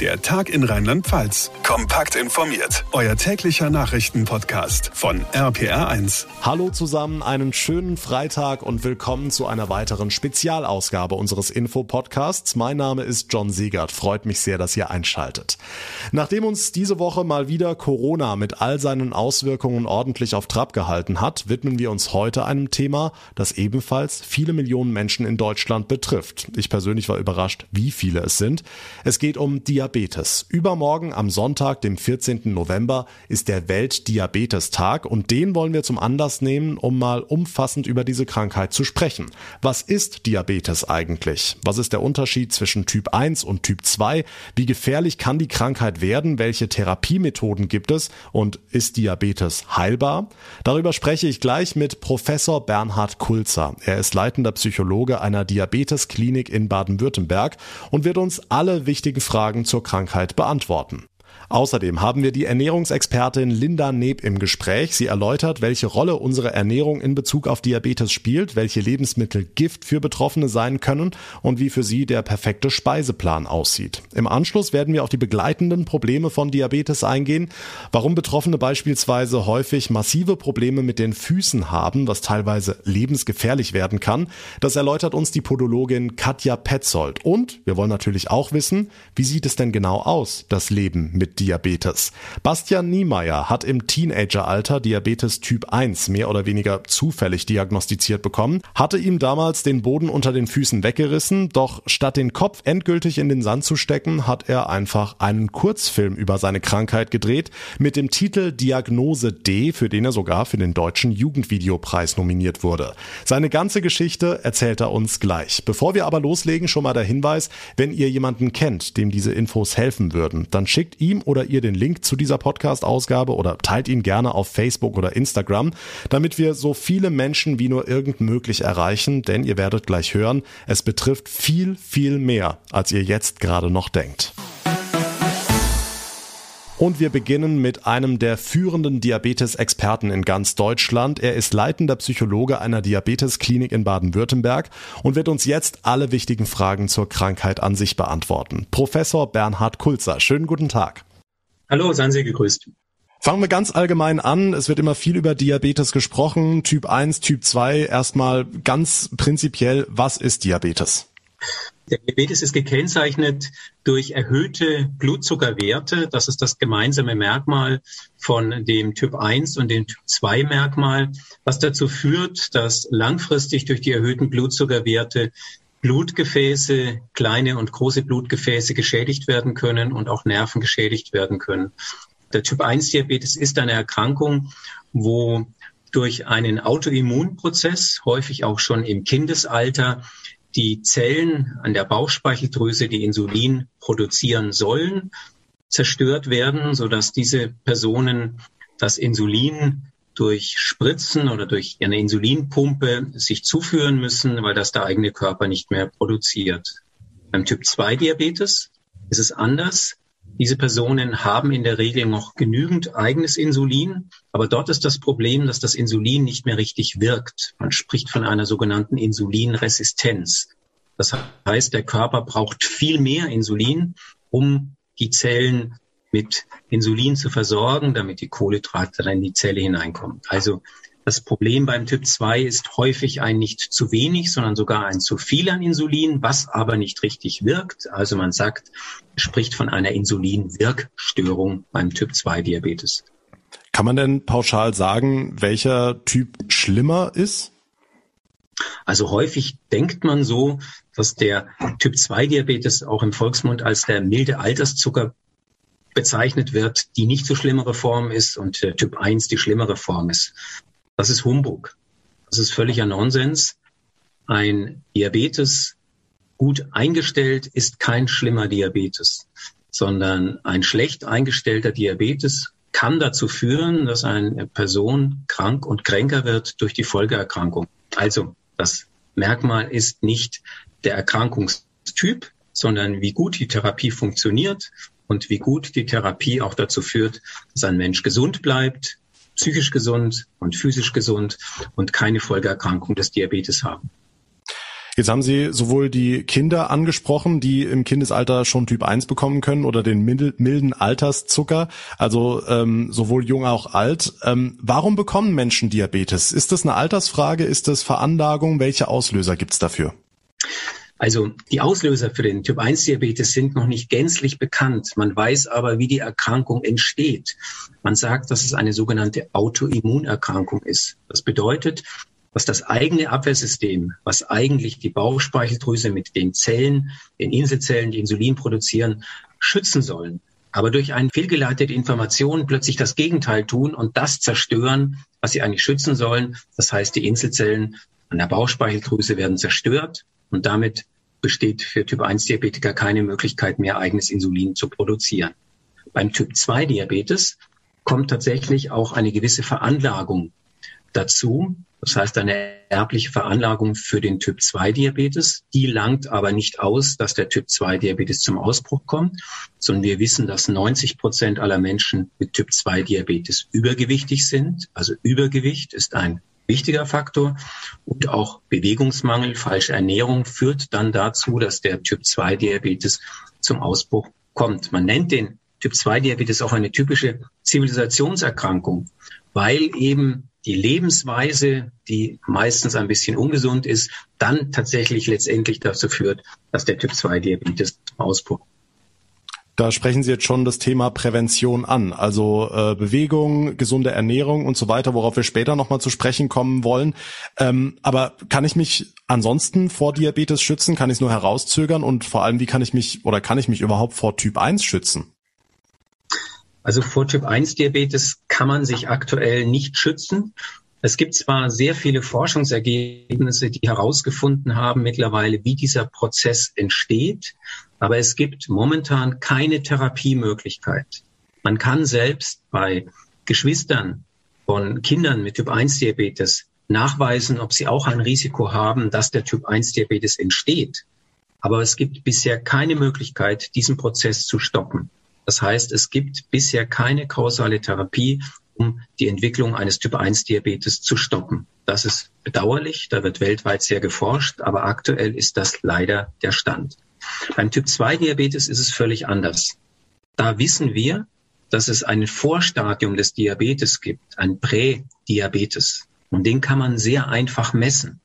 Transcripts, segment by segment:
Der Tag in Rheinland-Pfalz. Kompakt informiert. Euer täglicher Nachrichtenpodcast von RPR1. Hallo zusammen, einen schönen Freitag und willkommen zu einer weiteren Spezialausgabe unseres Info-Podcasts. Mein Name ist John Siegert. Freut mich sehr, dass ihr einschaltet. Nachdem uns diese Woche mal wieder Corona mit all seinen Auswirkungen ordentlich auf Trab gehalten hat, widmen wir uns heute einem Thema, das ebenfalls viele Millionen Menschen in Deutschland betrifft. Ich persönlich war überrascht, wie viele es sind. Es geht um Diabetes Diabetes. Übermorgen am Sonntag, dem 14. November, ist der Weltdiabetestag und den wollen wir zum Anlass nehmen, um mal umfassend über diese Krankheit zu sprechen. Was ist Diabetes eigentlich? Was ist der Unterschied zwischen Typ 1 und Typ 2? Wie gefährlich kann die Krankheit werden? Welche Therapiemethoden gibt es? Und ist Diabetes heilbar? Darüber spreche ich gleich mit Professor Bernhard Kulzer. Er ist leitender Psychologe einer Diabetesklinik in Baden-Württemberg und wird uns alle wichtigen Fragen zur Krankheit beantworten. Außerdem haben wir die Ernährungsexpertin Linda Neb im Gespräch. Sie erläutert, welche Rolle unsere Ernährung in Bezug auf Diabetes spielt, welche Lebensmittel Gift für Betroffene sein können und wie für sie der perfekte Speiseplan aussieht. Im Anschluss werden wir auf die begleitenden Probleme von Diabetes eingehen, warum Betroffene beispielsweise häufig massive Probleme mit den Füßen haben, was teilweise lebensgefährlich werden kann. Das erläutert uns die Podologin Katja Petzold. Und wir wollen natürlich auch wissen, wie sieht es denn genau aus, das Leben mit Diabetes. Bastian Niemeyer hat im Teenageralter Diabetes Typ 1 mehr oder weniger zufällig diagnostiziert bekommen, hatte ihm damals den Boden unter den Füßen weggerissen, doch statt den Kopf endgültig in den Sand zu stecken, hat er einfach einen Kurzfilm über seine Krankheit gedreht mit dem Titel Diagnose D, für den er sogar für den deutschen Jugendvideopreis nominiert wurde. Seine ganze Geschichte erzählt er uns gleich. Bevor wir aber loslegen, schon mal der Hinweis, wenn ihr jemanden kennt, dem diese Infos helfen würden, dann schickt ihm oder ihr den Link zu dieser Podcast-Ausgabe oder teilt ihn gerne auf Facebook oder Instagram, damit wir so viele Menschen wie nur irgend möglich erreichen, denn ihr werdet gleich hören, es betrifft viel, viel mehr, als ihr jetzt gerade noch denkt. Und wir beginnen mit einem der führenden Diabetes-Experten in ganz Deutschland. Er ist leitender Psychologe einer Diabetesklinik in Baden-Württemberg und wird uns jetzt alle wichtigen Fragen zur Krankheit an sich beantworten. Professor Bernhard Kulzer, schönen guten Tag. Hallo, seien Sie gegrüßt. Fangen wir ganz allgemein an. Es wird immer viel über Diabetes gesprochen. Typ 1, Typ 2. Erstmal ganz prinzipiell, was ist Diabetes? Der Diabetes ist gekennzeichnet durch erhöhte Blutzuckerwerte. Das ist das gemeinsame Merkmal von dem Typ 1 und dem Typ 2 Merkmal, was dazu führt, dass langfristig durch die erhöhten Blutzuckerwerte Blutgefäße, kleine und große Blutgefäße geschädigt werden können und auch Nerven geschädigt werden können. Der Typ 1 Diabetes ist eine Erkrankung, wo durch einen Autoimmunprozess, häufig auch schon im Kindesalter, die Zellen an der Bauchspeicheldrüse, die Insulin produzieren sollen, zerstört werden, sodass diese Personen das Insulin durch Spritzen oder durch eine Insulinpumpe sich zuführen müssen, weil das der eigene Körper nicht mehr produziert. Beim Typ 2 Diabetes ist es anders. Diese Personen haben in der Regel noch genügend eigenes Insulin, aber dort ist das Problem, dass das Insulin nicht mehr richtig wirkt. Man spricht von einer sogenannten Insulinresistenz. Das heißt, der Körper braucht viel mehr Insulin, um die Zellen mit Insulin zu versorgen, damit die Kohlenhydrate dann in die Zelle hineinkommen. Also das Problem beim Typ 2 ist häufig ein nicht zu wenig, sondern sogar ein zu viel an Insulin, was aber nicht richtig wirkt. Also man sagt, spricht von einer Insulinwirkstörung beim Typ 2 Diabetes. Kann man denn pauschal sagen, welcher Typ schlimmer ist? Also häufig denkt man so, dass der Typ 2 Diabetes auch im Volksmund als der milde Alterszucker bezeichnet wird, die nicht so schlimmere Form ist und der Typ 1 die schlimmere Form ist. Das ist Humbug. Das ist völliger Nonsens. Ein Diabetes gut eingestellt ist kein schlimmer Diabetes, sondern ein schlecht eingestellter Diabetes kann dazu führen, dass eine Person krank und kränker wird durch die Folgeerkrankung. Also das Merkmal ist nicht der Erkrankungstyp, sondern wie gut die Therapie funktioniert und wie gut die Therapie auch dazu führt, dass ein Mensch gesund bleibt, psychisch gesund und physisch gesund und keine Folgeerkrankung des Diabetes haben. Jetzt haben Sie sowohl die Kinder angesprochen, die im Kindesalter schon Typ 1 bekommen können oder den milden Alterszucker, also ähm, sowohl jung auch alt. Ähm, warum bekommen Menschen Diabetes? Ist das eine Altersfrage? Ist das Veranlagung? Welche Auslöser gibt's dafür? Also die Auslöser für den Typ 1 Diabetes sind noch nicht gänzlich bekannt. Man weiß aber, wie die Erkrankung entsteht. Man sagt, dass es eine sogenannte Autoimmunerkrankung ist. Das bedeutet, dass das eigene Abwehrsystem, was eigentlich die Bauchspeicheldrüse mit den Zellen, den Inselzellen, die Insulin produzieren, schützen sollen, aber durch eine fehlgeleitete Information plötzlich das Gegenteil tun und das zerstören, was sie eigentlich schützen sollen. Das heißt, die Inselzellen an der Bauchspeicheldrüse werden zerstört und damit besteht für Typ 1 Diabetiker keine Möglichkeit mehr, eigenes Insulin zu produzieren. Beim Typ 2 Diabetes kommt tatsächlich auch eine gewisse Veranlagung dazu. Das heißt, eine erbliche Veranlagung für den Typ 2 Diabetes. Die langt aber nicht aus, dass der Typ 2 Diabetes zum Ausbruch kommt, sondern wir wissen, dass 90 Prozent aller Menschen mit Typ 2 Diabetes übergewichtig sind. Also Übergewicht ist ein wichtiger Faktor und auch Bewegungsmangel, falsche Ernährung führt dann dazu, dass der Typ 2 Diabetes zum Ausbruch kommt. Man nennt den Typ 2 Diabetes auch eine typische Zivilisationserkrankung, weil eben die Lebensweise, die meistens ein bisschen ungesund ist, dann tatsächlich letztendlich dazu führt, dass der Typ 2 Diabetes Ausbruch da sprechen Sie jetzt schon das Thema Prävention an, also äh, Bewegung, gesunde Ernährung und so weiter, worauf wir später nochmal zu sprechen kommen wollen. Ähm, aber kann ich mich ansonsten vor Diabetes schützen? Kann ich es nur herauszögern? Und vor allem, wie kann ich mich oder kann ich mich überhaupt vor Typ 1 schützen? Also vor Typ 1 Diabetes kann man sich aktuell nicht schützen. Es gibt zwar sehr viele Forschungsergebnisse, die herausgefunden haben mittlerweile, wie dieser Prozess entsteht, aber es gibt momentan keine Therapiemöglichkeit. Man kann selbst bei Geschwistern von Kindern mit Typ 1 Diabetes nachweisen, ob sie auch ein Risiko haben, dass der Typ 1 Diabetes entsteht. Aber es gibt bisher keine Möglichkeit, diesen Prozess zu stoppen. Das heißt, es gibt bisher keine kausale Therapie, um die Entwicklung eines Typ 1 Diabetes zu stoppen. Das ist bedauerlich, da wird weltweit sehr geforscht, aber aktuell ist das leider der Stand. Beim Typ 2 Diabetes ist es völlig anders. Da wissen wir, dass es ein Vorstadium des Diabetes gibt, ein Prädiabetes. Und den kann man sehr einfach messen.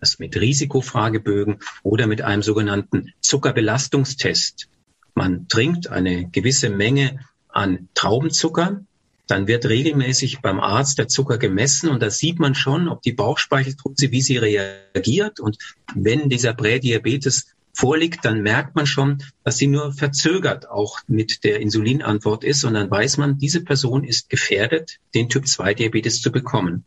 Das mit Risikofragebögen oder mit einem sogenannten Zuckerbelastungstest. Man trinkt eine gewisse Menge an Traubenzucker, dann wird regelmäßig beim Arzt der Zucker gemessen und da sieht man schon, ob die Bauchspeicheldrüse, wie sie reagiert. Und wenn dieser Prädiabetes vorliegt, dann merkt man schon, dass sie nur verzögert auch mit der Insulinantwort ist. Und dann weiß man, diese Person ist gefährdet, den Typ 2 Diabetes zu bekommen.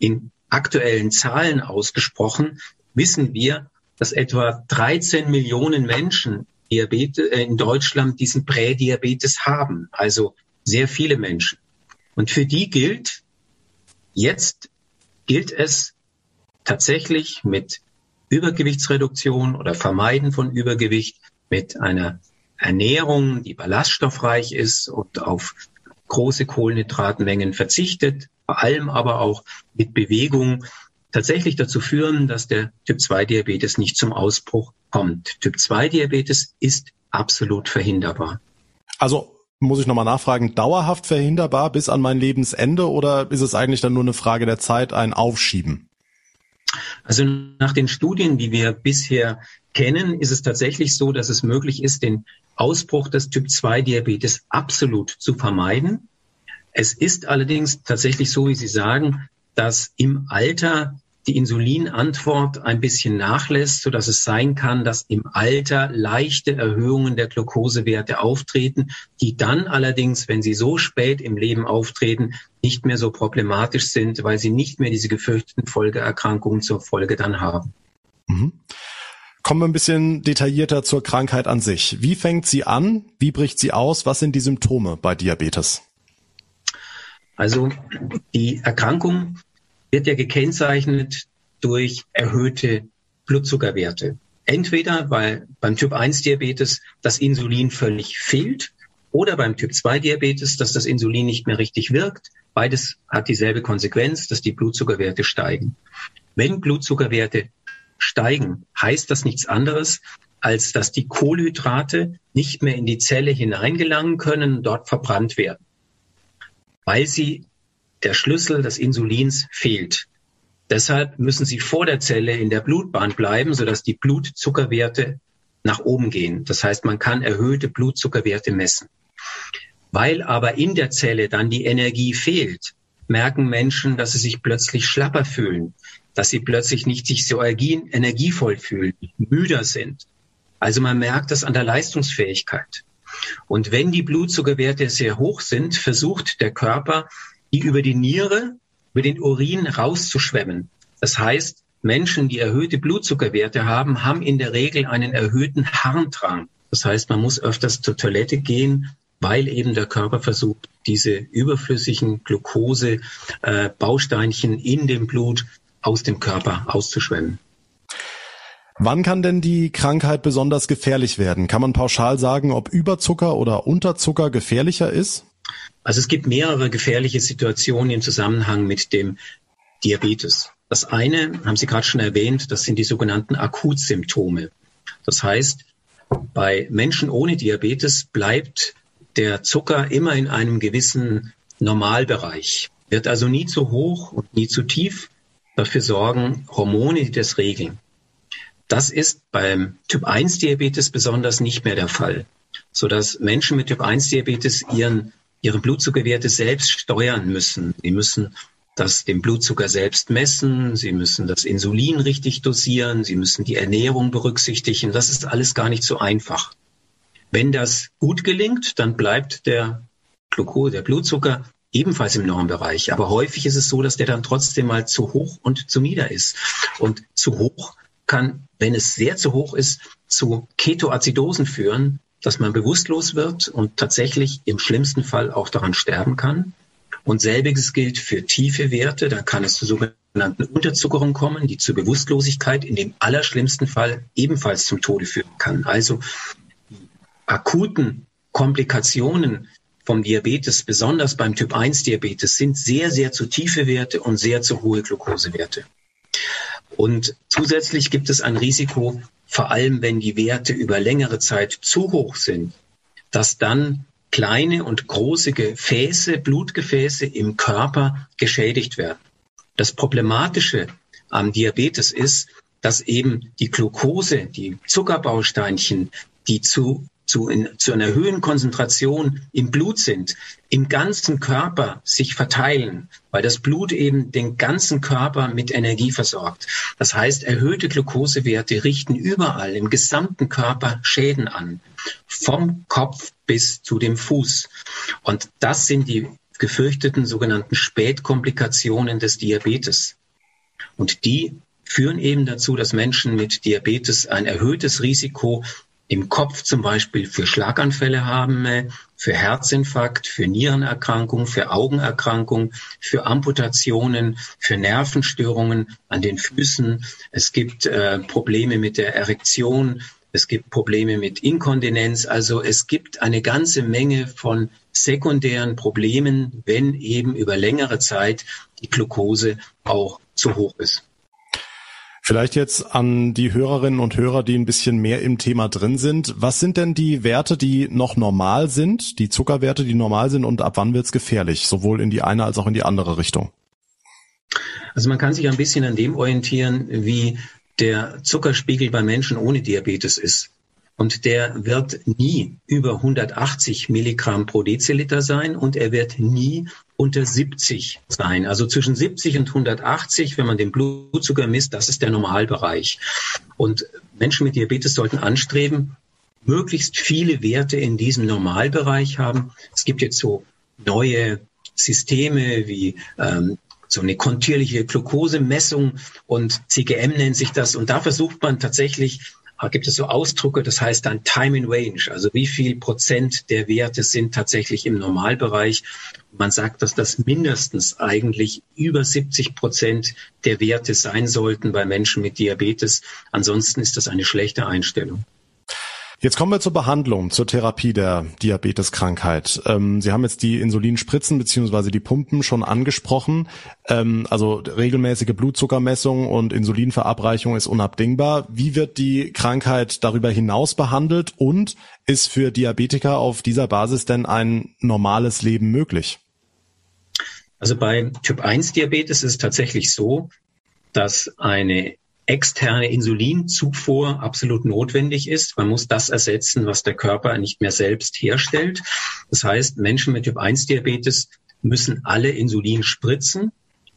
In aktuellen Zahlen ausgesprochen wissen wir, dass etwa 13 Millionen Menschen Diabetes, äh, in Deutschland diesen Prädiabetes haben, also sehr viele Menschen. Und für die gilt, jetzt gilt es tatsächlich mit Übergewichtsreduktion oder Vermeiden von Übergewicht, mit einer Ernährung, die ballaststoffreich ist und auf große Kohlenhydratmengen verzichtet, vor allem aber auch mit Bewegung tatsächlich dazu führen, dass der Typ 2 Diabetes nicht zum Ausbruch kommt. Typ 2 Diabetes ist absolut verhinderbar. Also muss ich nochmal nachfragen, dauerhaft verhinderbar bis an mein Lebensende oder ist es eigentlich dann nur eine Frage der Zeit, ein Aufschieben? Also nach den Studien, die wir bisher kennen, ist es tatsächlich so, dass es möglich ist, den Ausbruch des Typ 2 Diabetes absolut zu vermeiden. Es ist allerdings tatsächlich so, wie Sie sagen, dass im Alter die Insulinantwort ein bisschen nachlässt, so dass es sein kann, dass im Alter leichte Erhöhungen der Glukosewerte auftreten, die dann allerdings, wenn sie so spät im Leben auftreten, nicht mehr so problematisch sind, weil sie nicht mehr diese gefürchteten Folgeerkrankungen zur Folge dann haben. Mhm. Kommen wir ein bisschen detaillierter zur Krankheit an sich. Wie fängt sie an? Wie bricht sie aus? Was sind die Symptome bei Diabetes? Also die Erkrankung wird ja gekennzeichnet durch erhöhte Blutzuckerwerte. Entweder weil beim Typ 1 Diabetes das Insulin völlig fehlt oder beim Typ 2 Diabetes, dass das Insulin nicht mehr richtig wirkt. Beides hat dieselbe Konsequenz, dass die Blutzuckerwerte steigen. Wenn Blutzuckerwerte steigen, heißt das nichts anderes, als dass die Kohlenhydrate nicht mehr in die Zelle hineingelangen können dort verbrannt werden, weil sie der Schlüssel des Insulins fehlt. Deshalb müssen sie vor der Zelle in der Blutbahn bleiben, sodass die Blutzuckerwerte nach oben gehen. Das heißt, man kann erhöhte Blutzuckerwerte messen. Weil aber in der Zelle dann die Energie fehlt, merken Menschen, dass sie sich plötzlich schlapper fühlen, dass sie plötzlich nicht sich so energievoll fühlen, müder sind. Also man merkt das an der Leistungsfähigkeit. Und wenn die Blutzuckerwerte sehr hoch sind, versucht der Körper, die über die Niere, über den Urin rauszuschwemmen. Das heißt, Menschen, die erhöhte Blutzuckerwerte haben, haben in der Regel einen erhöhten Harndrang. Das heißt, man muss öfters zur Toilette gehen, weil eben der Körper versucht, diese überflüssigen Glucose-Bausteinchen äh, in dem Blut aus dem Körper auszuschwemmen. Wann kann denn die Krankheit besonders gefährlich werden? Kann man pauschal sagen, ob Überzucker oder Unterzucker gefährlicher ist? Also es gibt mehrere gefährliche Situationen im Zusammenhang mit dem Diabetes. Das eine, haben Sie gerade schon erwähnt, das sind die sogenannten Akutsymptome. Das heißt, bei Menschen ohne Diabetes bleibt der Zucker immer in einem gewissen Normalbereich, wird also nie zu hoch und nie zu tief. Dafür sorgen Hormone, die das regeln. Das ist beim Typ 1 Diabetes besonders nicht mehr der Fall, sodass Menschen mit Typ 1 Diabetes ihren, ihre Blutzuckerwerte selbst steuern müssen. Sie müssen das, den Blutzucker selbst messen, sie müssen das Insulin richtig dosieren, sie müssen die Ernährung berücksichtigen. Das ist alles gar nicht so einfach. Wenn das gut gelingt, dann bleibt der Glucose, der Blutzucker ebenfalls im Normbereich. Aber häufig ist es so, dass der dann trotzdem mal zu hoch und zu nieder ist. Und zu hoch kann, wenn es sehr zu hoch ist, zu Ketoazidosen führen, dass man bewusstlos wird und tatsächlich im schlimmsten Fall auch daran sterben kann. Und selbiges gilt für tiefe Werte. Da kann es zu sogenannten Unterzuckerungen kommen, die zur Bewusstlosigkeit in dem allerschlimmsten Fall ebenfalls zum Tode führen kann. Also akuten Komplikationen vom Diabetes, besonders beim Typ 1 Diabetes, sind sehr, sehr zu tiefe Werte und sehr zu hohe Glukosewerte. Und zusätzlich gibt es ein Risiko, vor allem wenn die Werte über längere Zeit zu hoch sind, dass dann kleine und große Gefäße, Blutgefäße im Körper geschädigt werden. Das Problematische am Diabetes ist, dass eben die Glucose, die Zuckerbausteinchen, die zu zu, in, zu einer höheren Konzentration im Blut sind, im ganzen Körper sich verteilen, weil das Blut eben den ganzen Körper mit Energie versorgt. Das heißt, erhöhte Glukosewerte richten überall im gesamten Körper Schäden an, vom Kopf bis zu dem Fuß. Und das sind die gefürchteten sogenannten Spätkomplikationen des Diabetes. Und die führen eben dazu, dass Menschen mit Diabetes ein erhöhtes Risiko im Kopf zum Beispiel für Schlaganfälle haben, äh, für Herzinfarkt, für Nierenerkrankungen, für Augenerkrankungen, für Amputationen, für Nervenstörungen an den Füßen. Es gibt äh, Probleme mit der Erektion. Es gibt Probleme mit Inkontinenz. Also es gibt eine ganze Menge von sekundären Problemen, wenn eben über längere Zeit die Glucose auch zu hoch ist. Vielleicht jetzt an die Hörerinnen und Hörer, die ein bisschen mehr im Thema drin sind. Was sind denn die Werte, die noch normal sind, die Zuckerwerte, die normal sind und ab wann wird es gefährlich, sowohl in die eine als auch in die andere Richtung? Also man kann sich ein bisschen an dem orientieren, wie der Zuckerspiegel bei Menschen ohne Diabetes ist. Und der wird nie über 180 Milligramm pro Deziliter sein und er wird nie unter 70 sein. Also zwischen 70 und 180, wenn man den Blutzucker misst, das ist der Normalbereich. Und Menschen mit Diabetes sollten anstreben, möglichst viele Werte in diesem Normalbereich haben. Es gibt jetzt so neue Systeme wie ähm, so eine kontierliche Glukosemessung und CGM nennt sich das. Und da versucht man tatsächlich gibt es so Ausdrücke, das heißt dann Time in Range, also wie viel Prozent der Werte sind tatsächlich im Normalbereich. Man sagt, dass das mindestens eigentlich über 70 Prozent der Werte sein sollten bei Menschen mit Diabetes. Ansonsten ist das eine schlechte Einstellung. Jetzt kommen wir zur Behandlung, zur Therapie der Diabeteskrankheit. Ähm, Sie haben jetzt die Insulinspritzen beziehungsweise die Pumpen schon angesprochen. Ähm, also regelmäßige Blutzuckermessung und Insulinverabreichung ist unabdingbar. Wie wird die Krankheit darüber hinaus behandelt und ist für Diabetiker auf dieser Basis denn ein normales Leben möglich? Also bei Typ 1 Diabetes ist es tatsächlich so, dass eine externe Insulinzufuhr absolut notwendig ist. Man muss das ersetzen, was der Körper nicht mehr selbst herstellt. Das heißt, Menschen mit Typ 1 Diabetes müssen alle Insulin spritzen.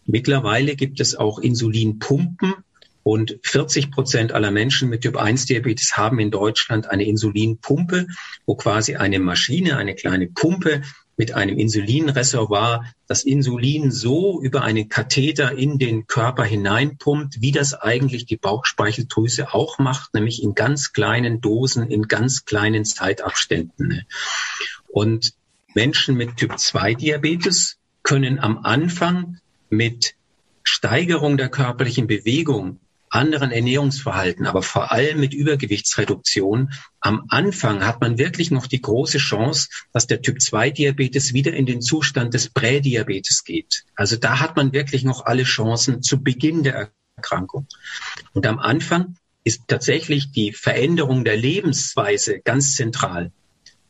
Mittlerweile gibt es auch Insulinpumpen und 40 Prozent aller Menschen mit Typ 1 Diabetes haben in Deutschland eine Insulinpumpe, wo quasi eine Maschine, eine kleine Pumpe mit einem Insulinreservoir das Insulin so über einen Katheter in den Körper hineinpumpt, wie das eigentlich die Bauchspeicheldrüse auch macht, nämlich in ganz kleinen Dosen, in ganz kleinen Zeitabständen. Und Menschen mit Typ 2 Diabetes können am Anfang mit Steigerung der körperlichen Bewegung anderen Ernährungsverhalten, aber vor allem mit Übergewichtsreduktion. Am Anfang hat man wirklich noch die große Chance, dass der Typ-2-Diabetes wieder in den Zustand des Prädiabetes geht. Also da hat man wirklich noch alle Chancen zu Beginn der Erkrankung. Und am Anfang ist tatsächlich die Veränderung der Lebensweise ganz zentral.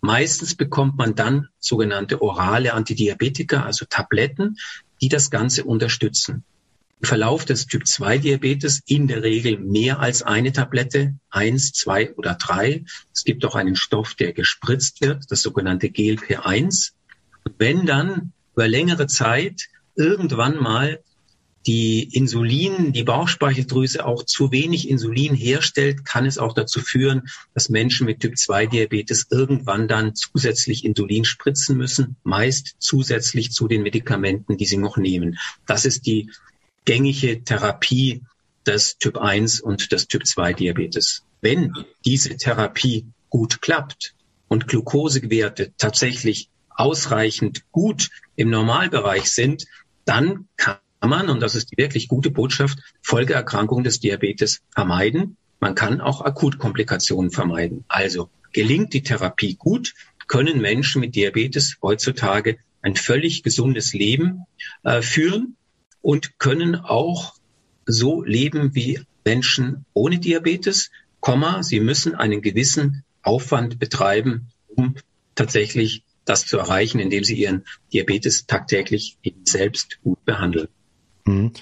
Meistens bekommt man dann sogenannte orale Antidiabetika, also Tabletten, die das Ganze unterstützen. Verlauf des Typ-2-Diabetes in der Regel mehr als eine Tablette, eins, zwei oder drei. Es gibt auch einen Stoff, der gespritzt wird, das sogenannte GLP-1. Wenn dann über längere Zeit irgendwann mal die Insulin, die Bauchspeicheldrüse auch zu wenig Insulin herstellt, kann es auch dazu führen, dass Menschen mit Typ-2-Diabetes irgendwann dann zusätzlich Insulin spritzen müssen, meist zusätzlich zu den Medikamenten, die sie noch nehmen. Das ist die gängige Therapie des Typ 1 und des Typ 2 Diabetes. Wenn diese Therapie gut klappt und Glukosewerte tatsächlich ausreichend gut im Normalbereich sind, dann kann man, und das ist die wirklich gute Botschaft, Folgeerkrankungen des Diabetes vermeiden. Man kann auch Akutkomplikationen vermeiden. Also gelingt die Therapie gut, können Menschen mit Diabetes heutzutage ein völlig gesundes Leben äh, führen und können auch so leben wie Menschen ohne Diabetes, Komma, sie müssen einen gewissen Aufwand betreiben, um tatsächlich das zu erreichen, indem sie ihren Diabetes tagtäglich selbst gut behandeln. Mhm.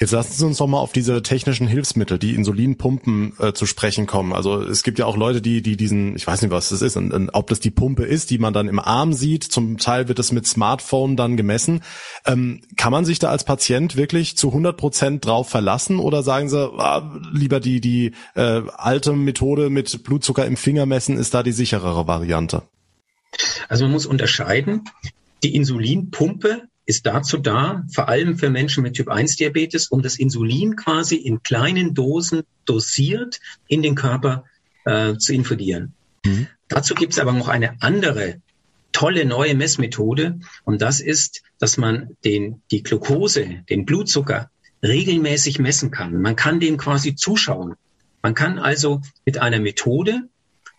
Jetzt lassen Sie uns doch mal auf diese technischen Hilfsmittel, die Insulinpumpen äh, zu sprechen kommen. Also es gibt ja auch Leute, die, die diesen, ich weiß nicht, was das ist, und, und, ob das die Pumpe ist, die man dann im Arm sieht. Zum Teil wird es mit Smartphone dann gemessen. Ähm, kann man sich da als Patient wirklich zu 100 Prozent drauf verlassen oder sagen Sie, ah, lieber die, die äh, alte Methode mit Blutzucker im Finger messen ist da die sicherere Variante? Also man muss unterscheiden. Die Insulinpumpe ist dazu da, vor allem für Menschen mit Typ-1-Diabetes, um das Insulin quasi in kleinen Dosen dosiert in den Körper äh, zu infundieren. Mhm. Dazu gibt es aber noch eine andere tolle neue Messmethode und das ist, dass man den, die Glucose, den Blutzucker regelmäßig messen kann. Man kann dem quasi zuschauen. Man kann also mit einer Methode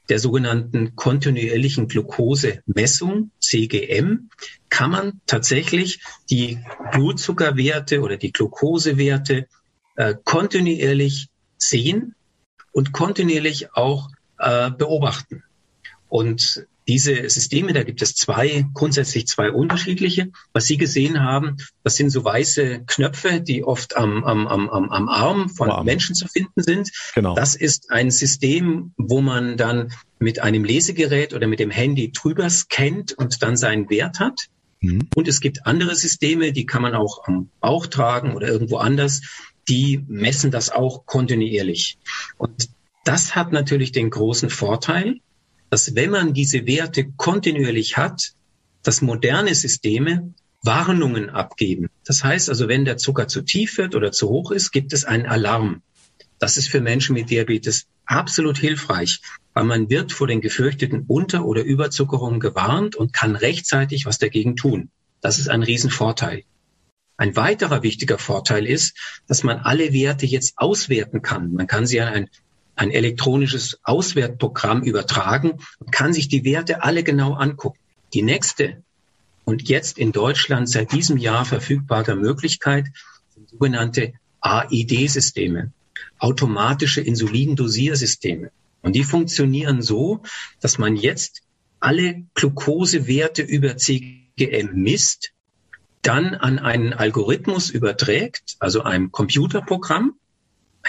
der sogenannten kontinuierlichen Glukosemessung, CGM, kann man tatsächlich die Blutzuckerwerte oder die Glukosewerte äh, kontinuierlich sehen und kontinuierlich auch äh, beobachten. Und diese Systeme, da gibt es zwei, grundsätzlich zwei unterschiedliche. Was Sie gesehen haben, das sind so weiße Knöpfe, die oft am, am, am, am Arm von wow. Menschen zu finden sind. Genau. Das ist ein System, wo man dann mit einem Lesegerät oder mit dem Handy drüber scannt und dann seinen Wert hat. Mhm. Und es gibt andere Systeme, die kann man auch am Bauch tragen oder irgendwo anders. Die messen das auch kontinuierlich. Und das hat natürlich den großen Vorteil, dass wenn man diese Werte kontinuierlich hat, dass moderne Systeme Warnungen abgeben. Das heißt also, wenn der Zucker zu tief wird oder zu hoch ist, gibt es einen Alarm. Das ist für Menschen mit Diabetes absolut hilfreich, weil man wird vor den gefürchteten Unter- oder Überzuckerungen gewarnt und kann rechtzeitig was dagegen tun. Das ist ein Riesenvorteil. Ein weiterer wichtiger Vorteil ist, dass man alle Werte jetzt auswerten kann. Man kann sie an ein ein elektronisches Auswertprogramm übertragen und kann sich die Werte alle genau angucken. Die nächste und jetzt in Deutschland seit diesem Jahr verfügbare Möglichkeit sind sogenannte AID-Systeme, automatische Insulindosiersysteme. Und die funktionieren so, dass man jetzt alle Glukosewerte über CGM misst, dann an einen Algorithmus überträgt, also ein Computerprogramm,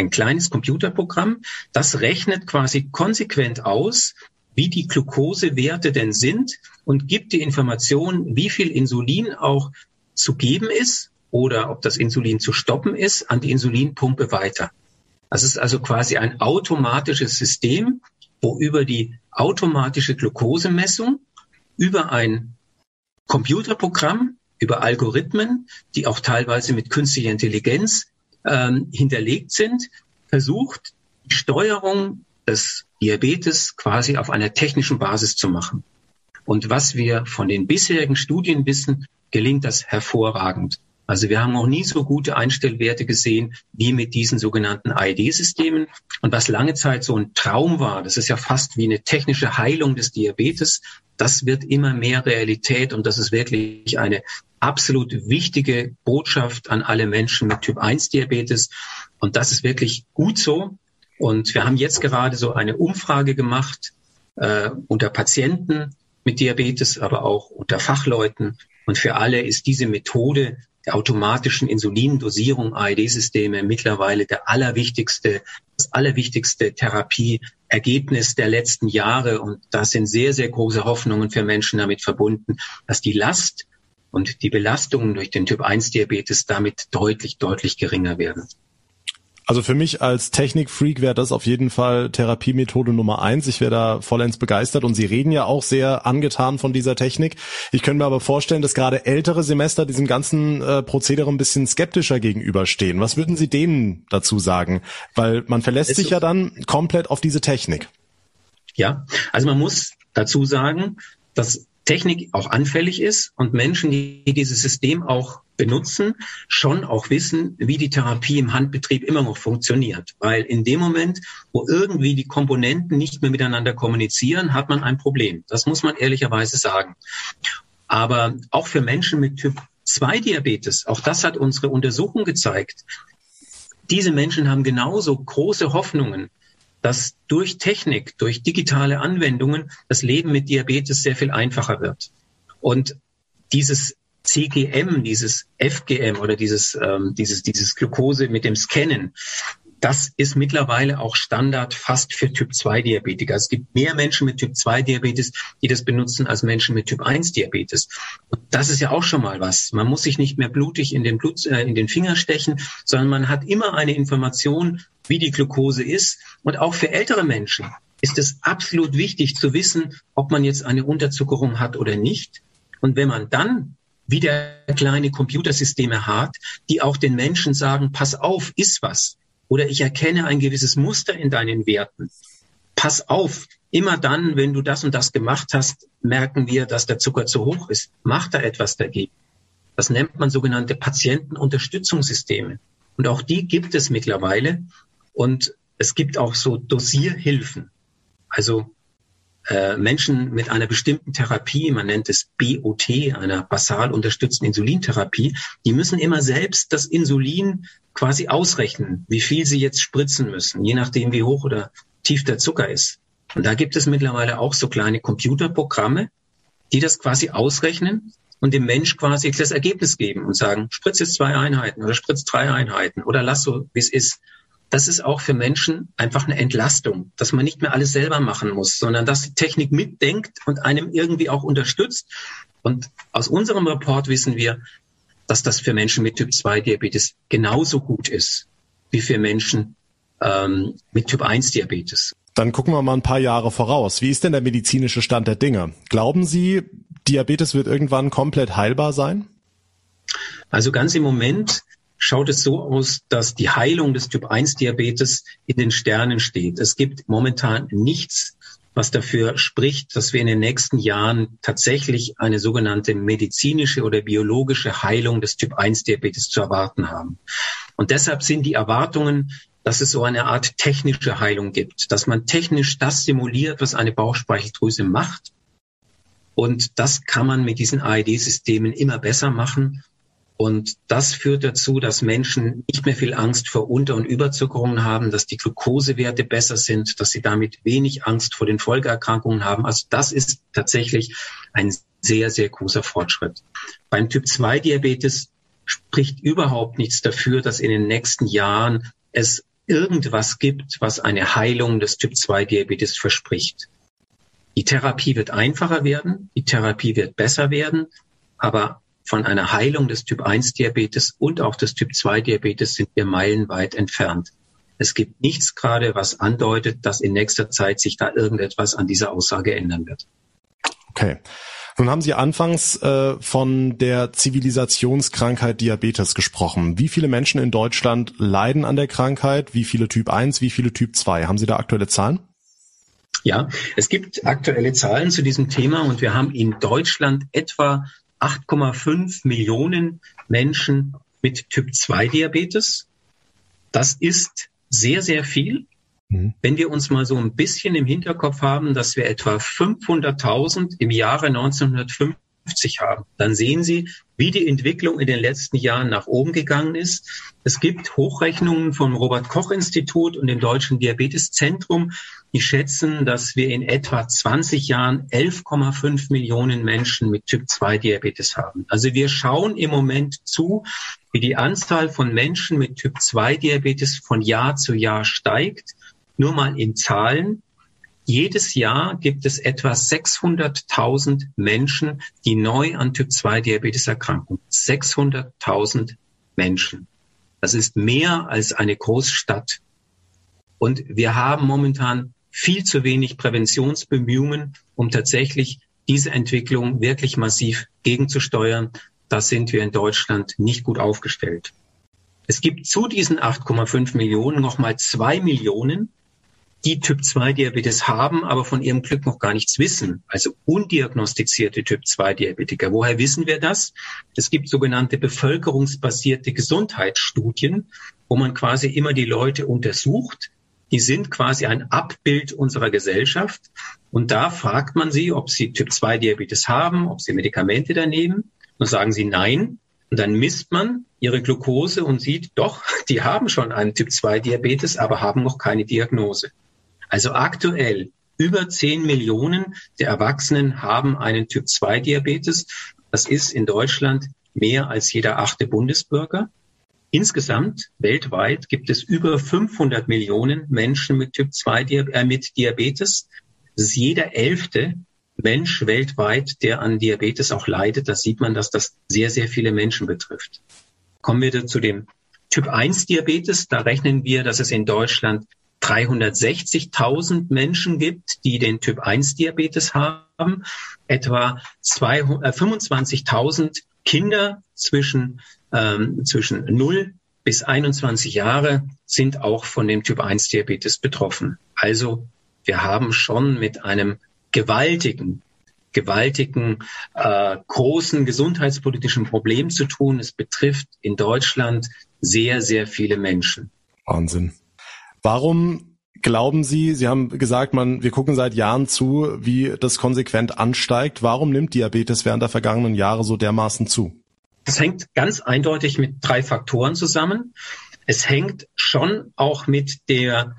ein kleines Computerprogramm, das rechnet quasi konsequent aus, wie die Glukosewerte denn sind und gibt die Information, wie viel Insulin auch zu geben ist oder ob das Insulin zu stoppen ist, an die Insulinpumpe weiter. Das ist also quasi ein automatisches System, wo über die automatische Glukosemessung, über ein Computerprogramm, über Algorithmen, die auch teilweise mit künstlicher Intelligenz ähm, hinterlegt sind, versucht, die Steuerung des Diabetes quasi auf einer technischen Basis zu machen. Und was wir von den bisherigen Studien wissen, gelingt das hervorragend. Also wir haben noch nie so gute Einstellwerte gesehen wie mit diesen sogenannten AED-Systemen. Und was lange Zeit so ein Traum war, das ist ja fast wie eine technische Heilung des Diabetes, das wird immer mehr Realität und das ist wirklich eine absolut wichtige Botschaft an alle Menschen mit Typ 1 Diabetes. Und das ist wirklich gut so. Und wir haben jetzt gerade so eine Umfrage gemacht äh, unter Patienten mit Diabetes, aber auch unter Fachleuten. Und für alle ist diese Methode der automatischen Insulindosierung AED-Systeme mittlerweile der allerwichtigste, das allerwichtigste Therapieergebnis der letzten Jahre. Und da sind sehr, sehr große Hoffnungen für Menschen damit verbunden, dass die Last und die Belastungen durch den Typ 1 Diabetes damit deutlich, deutlich geringer werden. Also für mich als Technikfreak wäre das auf jeden Fall Therapiemethode Nummer eins. Ich wäre da vollends begeistert und Sie reden ja auch sehr angetan von dieser Technik. Ich könnte mir aber vorstellen, dass gerade ältere Semester diesem ganzen äh, Prozedere ein bisschen skeptischer gegenüberstehen. Was würden Sie denen dazu sagen? Weil man verlässt sich ja dann komplett auf diese Technik. Ja, also man muss dazu sagen, dass Technik auch anfällig ist und Menschen, die dieses System auch benutzen, schon auch wissen, wie die Therapie im Handbetrieb immer noch funktioniert. Weil in dem Moment, wo irgendwie die Komponenten nicht mehr miteinander kommunizieren, hat man ein Problem. Das muss man ehrlicherweise sagen. Aber auch für Menschen mit Typ 2 Diabetes, auch das hat unsere Untersuchung gezeigt, diese Menschen haben genauso große Hoffnungen dass durch Technik, durch digitale Anwendungen das Leben mit Diabetes sehr viel einfacher wird. Und dieses CGM, dieses FGM oder dieses, ähm, dieses, dieses Glucose mit dem Scannen, das ist mittlerweile auch Standard fast für Typ 2 Diabetiker. Es gibt mehr Menschen mit Typ 2 Diabetes, die das benutzen, als Menschen mit Typ 1 Diabetes. Und das ist ja auch schon mal was. Man muss sich nicht mehr blutig in den, Blut, äh, in den Finger stechen, sondern man hat immer eine Information, wie die Glucose ist. Und auch für ältere Menschen ist es absolut wichtig zu wissen, ob man jetzt eine Unterzuckerung hat oder nicht. Und wenn man dann wieder kleine Computersysteme hat, die auch den Menschen sagen, pass auf, ist was oder ich erkenne ein gewisses Muster in deinen Werten. Pass auf, immer dann, wenn du das und das gemacht hast, merken wir, dass der Zucker zu hoch ist. Mach da etwas dagegen. Das nennt man sogenannte Patientenunterstützungssysteme. Und auch die gibt es mittlerweile. Und es gibt auch so Dosierhilfen. Also äh, Menschen mit einer bestimmten Therapie, man nennt es BOT, einer basal unterstützten Insulintherapie, die müssen immer selbst das Insulin quasi ausrechnen, wie viel sie jetzt spritzen müssen, je nachdem, wie hoch oder tief der Zucker ist. Und da gibt es mittlerweile auch so kleine Computerprogramme, die das quasi ausrechnen und dem Mensch quasi das Ergebnis geben und sagen, spritz jetzt zwei Einheiten oder spritz drei Einheiten oder lass so, wie es ist. Das ist auch für Menschen einfach eine Entlastung, dass man nicht mehr alles selber machen muss, sondern dass die Technik mitdenkt und einem irgendwie auch unterstützt. Und aus unserem Report wissen wir, dass das für Menschen mit Typ 2 Diabetes genauso gut ist wie für Menschen ähm, mit Typ 1 Diabetes. Dann gucken wir mal ein paar Jahre voraus. Wie ist denn der medizinische Stand der Dinge? Glauben Sie, Diabetes wird irgendwann komplett heilbar sein? Also ganz im Moment schaut es so aus, dass die Heilung des Typ 1 Diabetes in den Sternen steht. Es gibt momentan nichts, was dafür spricht, dass wir in den nächsten Jahren tatsächlich eine sogenannte medizinische oder biologische Heilung des Typ 1 Diabetes zu erwarten haben. Und deshalb sind die Erwartungen dass es so eine Art technische Heilung gibt, dass man technisch das simuliert, was eine Bauchspeicheldrüse macht. Und das kann man mit diesen AED-Systemen immer besser machen. Und das führt dazu, dass Menschen nicht mehr viel Angst vor Unter- und Überzuckerungen haben, dass die Glukosewerte besser sind, dass sie damit wenig Angst vor den Folgeerkrankungen haben. Also das ist tatsächlich ein sehr, sehr großer Fortschritt. Beim Typ-2-Diabetes spricht überhaupt nichts dafür, dass in den nächsten Jahren es irgendwas gibt, was eine Heilung des Typ-2-Diabetes verspricht. Die Therapie wird einfacher werden, die Therapie wird besser werden, aber von einer Heilung des Typ-1-Diabetes und auch des Typ-2-Diabetes sind wir meilenweit entfernt. Es gibt nichts gerade, was andeutet, dass in nächster Zeit sich da irgendetwas an dieser Aussage ändern wird. Okay. Nun haben Sie anfangs äh, von der Zivilisationskrankheit Diabetes gesprochen. Wie viele Menschen in Deutschland leiden an der Krankheit? Wie viele Typ 1, wie viele Typ 2? Haben Sie da aktuelle Zahlen? Ja, es gibt aktuelle Zahlen zu diesem Thema und wir haben in Deutschland etwa 8,5 Millionen Menschen mit Typ 2 Diabetes. Das ist sehr, sehr viel. Mhm. Wenn wir uns mal so ein bisschen im Hinterkopf haben, dass wir etwa 500.000 im Jahre 1950 haben, dann sehen Sie, wie die Entwicklung in den letzten Jahren nach oben gegangen ist. Es gibt Hochrechnungen vom Robert Koch Institut und dem Deutschen Diabeteszentrum, die schätzen, dass wir in etwa 20 Jahren 11,5 Millionen Menschen mit Typ 2 Diabetes haben. Also wir schauen im Moment zu, wie die Anzahl von Menschen mit Typ 2 Diabetes von Jahr zu Jahr steigt. Nur mal in Zahlen. Jedes Jahr gibt es etwa 600.000 Menschen, die neu an Typ 2 Diabetes erkranken. 600.000 Menschen. Das ist mehr als eine Großstadt. Und wir haben momentan viel zu wenig Präventionsbemühungen, um tatsächlich diese Entwicklung wirklich massiv gegenzusteuern. Da sind wir in Deutschland nicht gut aufgestellt. Es gibt zu diesen 8,5 Millionen nochmal zwei Millionen, die Typ-2-Diabetes haben, aber von ihrem Glück noch gar nichts wissen. Also undiagnostizierte Typ-2-Diabetiker. Woher wissen wir das? Es gibt sogenannte bevölkerungsbasierte Gesundheitsstudien, wo man quasi immer die Leute untersucht. Die sind quasi ein Abbild unserer Gesellschaft. Und da fragt man sie, ob sie Typ-2-Diabetes haben, ob sie Medikamente da nehmen. Und sagen sie nein. Und dann misst man ihre Glucose und sieht, doch, die haben schon einen Typ-2-Diabetes, aber haben noch keine Diagnose. Also aktuell über 10 Millionen der Erwachsenen haben einen Typ-2-Diabetes. Das ist in Deutschland mehr als jeder achte Bundesbürger. Insgesamt weltweit gibt es über 500 Millionen Menschen mit Typ 2 äh, mit Diabetes. Das ist jeder elfte Mensch weltweit, der an Diabetes auch leidet. Da sieht man, dass das sehr, sehr viele Menschen betrifft. Kommen wir zu dem Typ 1 Diabetes. Da rechnen wir, dass es in Deutschland 360.000 Menschen gibt, die den Typ 1 Diabetes haben, etwa 25.000 äh, Kinder zwischen, ähm, zwischen 0 bis 21 Jahre sind auch von dem Typ 1 Diabetes betroffen. Also wir haben schon mit einem gewaltigen, gewaltigen, äh, großen gesundheitspolitischen Problem zu tun. Es betrifft in Deutschland sehr, sehr viele Menschen. Wahnsinn. Warum glauben Sie, Sie haben gesagt, man, wir gucken seit Jahren zu, wie das konsequent ansteigt. Warum nimmt Diabetes während der vergangenen Jahre so dermaßen zu? Das hängt ganz eindeutig mit drei Faktoren zusammen. Es hängt schon auch mit der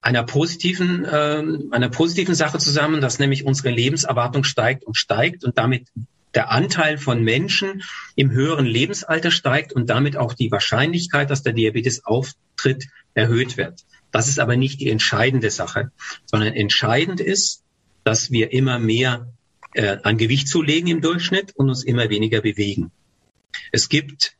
einer positiven, äh, einer positiven Sache zusammen, dass nämlich unsere Lebenserwartung steigt und steigt und damit der Anteil von Menschen im höheren Lebensalter steigt und damit auch die Wahrscheinlichkeit, dass der Diabetes auftritt, erhöht wird. Das ist aber nicht die entscheidende Sache, sondern entscheidend ist, dass wir immer mehr äh, an Gewicht zulegen im Durchschnitt und uns immer weniger bewegen. Es gibt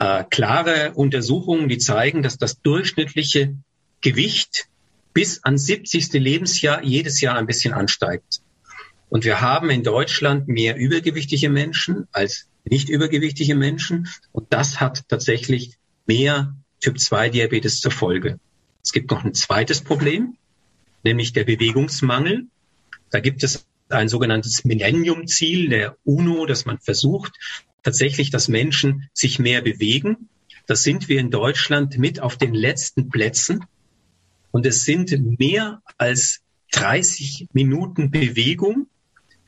äh, klare Untersuchungen, die zeigen, dass das durchschnittliche Gewicht bis ans 70. Lebensjahr jedes Jahr ein bisschen ansteigt. Und wir haben in Deutschland mehr übergewichtige Menschen als nicht übergewichtige Menschen. Und das hat tatsächlich mehr Typ-2-Diabetes zur Folge. Es gibt noch ein zweites Problem, nämlich der Bewegungsmangel. Da gibt es ein sogenanntes Millennium-Ziel der UNO, dass man versucht, tatsächlich, dass Menschen sich mehr bewegen. das sind wir in Deutschland mit auf den letzten Plätzen. Und es sind mehr als 30 Minuten Bewegung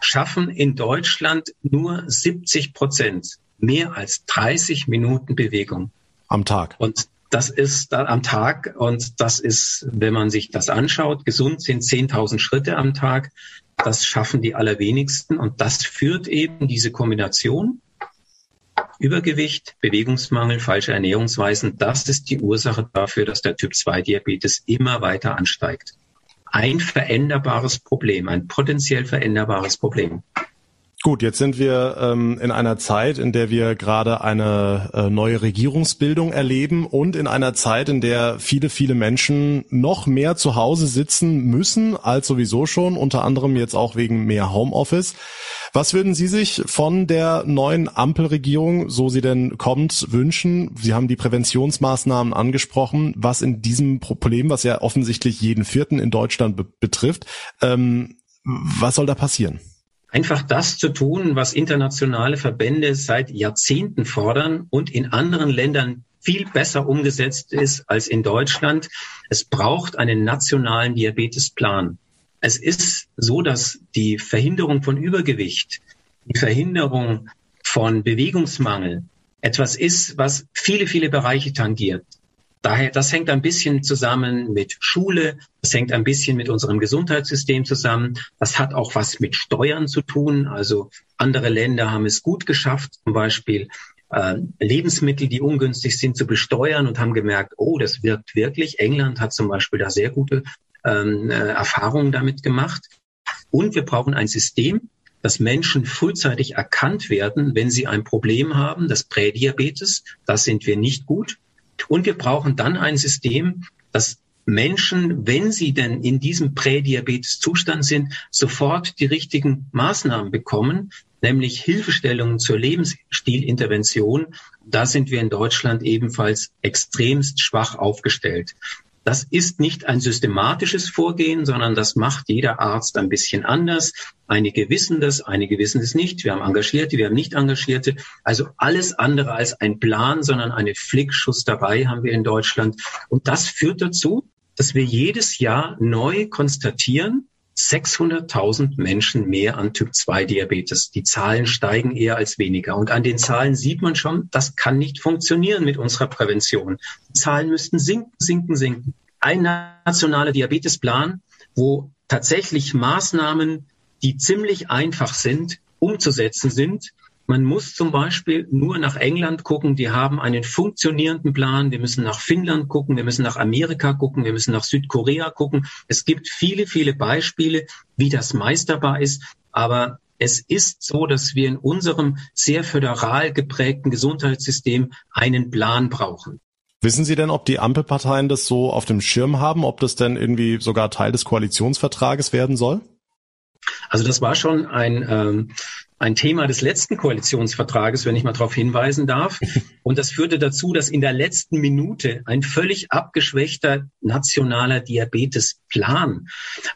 schaffen in Deutschland nur 70 Prozent. Mehr als 30 Minuten Bewegung. Am Tag. Und das ist da am Tag und das ist, wenn man sich das anschaut, gesund sind 10.000 Schritte am Tag. Das schaffen die allerwenigsten und das führt eben diese Kombination Übergewicht, Bewegungsmangel, falsche Ernährungsweisen, das ist die Ursache dafür, dass der Typ 2 Diabetes immer weiter ansteigt. Ein veränderbares Problem, ein potenziell veränderbares Problem. Gut, jetzt sind wir ähm, in einer Zeit, in der wir gerade eine äh, neue Regierungsbildung erleben und in einer Zeit, in der viele, viele Menschen noch mehr zu Hause sitzen müssen als sowieso schon, unter anderem jetzt auch wegen mehr Homeoffice. Was würden Sie sich von der neuen Ampelregierung, so sie denn kommt, wünschen? Sie haben die Präventionsmaßnahmen angesprochen, was in diesem Problem, was ja offensichtlich jeden Vierten in Deutschland be betrifft, ähm, was soll da passieren? Einfach das zu tun, was internationale Verbände seit Jahrzehnten fordern und in anderen Ländern viel besser umgesetzt ist als in Deutschland. Es braucht einen nationalen Diabetesplan. Es ist so, dass die Verhinderung von Übergewicht, die Verhinderung von Bewegungsmangel etwas ist, was viele, viele Bereiche tangiert. Daher, das hängt ein bisschen zusammen mit Schule, das hängt ein bisschen mit unserem Gesundheitssystem zusammen. Das hat auch was mit Steuern zu tun. Also andere Länder haben es gut geschafft, zum Beispiel äh, Lebensmittel, die ungünstig sind, zu besteuern und haben gemerkt, oh, das wirkt wirklich. England hat zum Beispiel da sehr gute ähm, äh, Erfahrungen damit gemacht. Und wir brauchen ein System, dass Menschen frühzeitig erkannt werden, wenn sie ein Problem haben, das Prädiabetes. Das sind wir nicht gut. Und wir brauchen dann ein System, das Menschen, wenn sie denn in diesem Prädiabetes-Zustand sind, sofort die richtigen Maßnahmen bekommen, nämlich Hilfestellungen zur Lebensstilintervention. Da sind wir in Deutschland ebenfalls extremst schwach aufgestellt. Das ist nicht ein systematisches Vorgehen, sondern das macht jeder Arzt ein bisschen anders. Einige wissen das, einige wissen es nicht. Wir haben Engagierte, wir haben nicht Engagierte. Also alles andere als ein Plan, sondern eine Flickschusterei haben wir in Deutschland. Und das führt dazu, dass wir jedes Jahr neu konstatieren, 600.000 Menschen mehr an Typ 2 Diabetes. Die Zahlen steigen eher als weniger. Und an den Zahlen sieht man schon, das kann nicht funktionieren mit unserer Prävention. Die Zahlen müssten sinken, sinken, sinken. Ein nationaler Diabetesplan, wo tatsächlich Maßnahmen, die ziemlich einfach sind, umzusetzen sind, man muss zum Beispiel nur nach England gucken, die haben einen funktionierenden Plan. Wir müssen nach Finnland gucken, wir müssen nach Amerika gucken, wir müssen nach Südkorea gucken. Es gibt viele, viele Beispiele, wie das meisterbar ist. Aber es ist so, dass wir in unserem sehr föderal geprägten Gesundheitssystem einen Plan brauchen. Wissen Sie denn, ob die Ampelparteien das so auf dem Schirm haben, ob das denn irgendwie sogar Teil des Koalitionsvertrages werden soll? Also das war schon ein, ähm, ein Thema des letzten Koalitionsvertrages, wenn ich mal darauf hinweisen darf. Und das führte dazu, dass in der letzten Minute ein völlig abgeschwächter nationaler Diabetesplan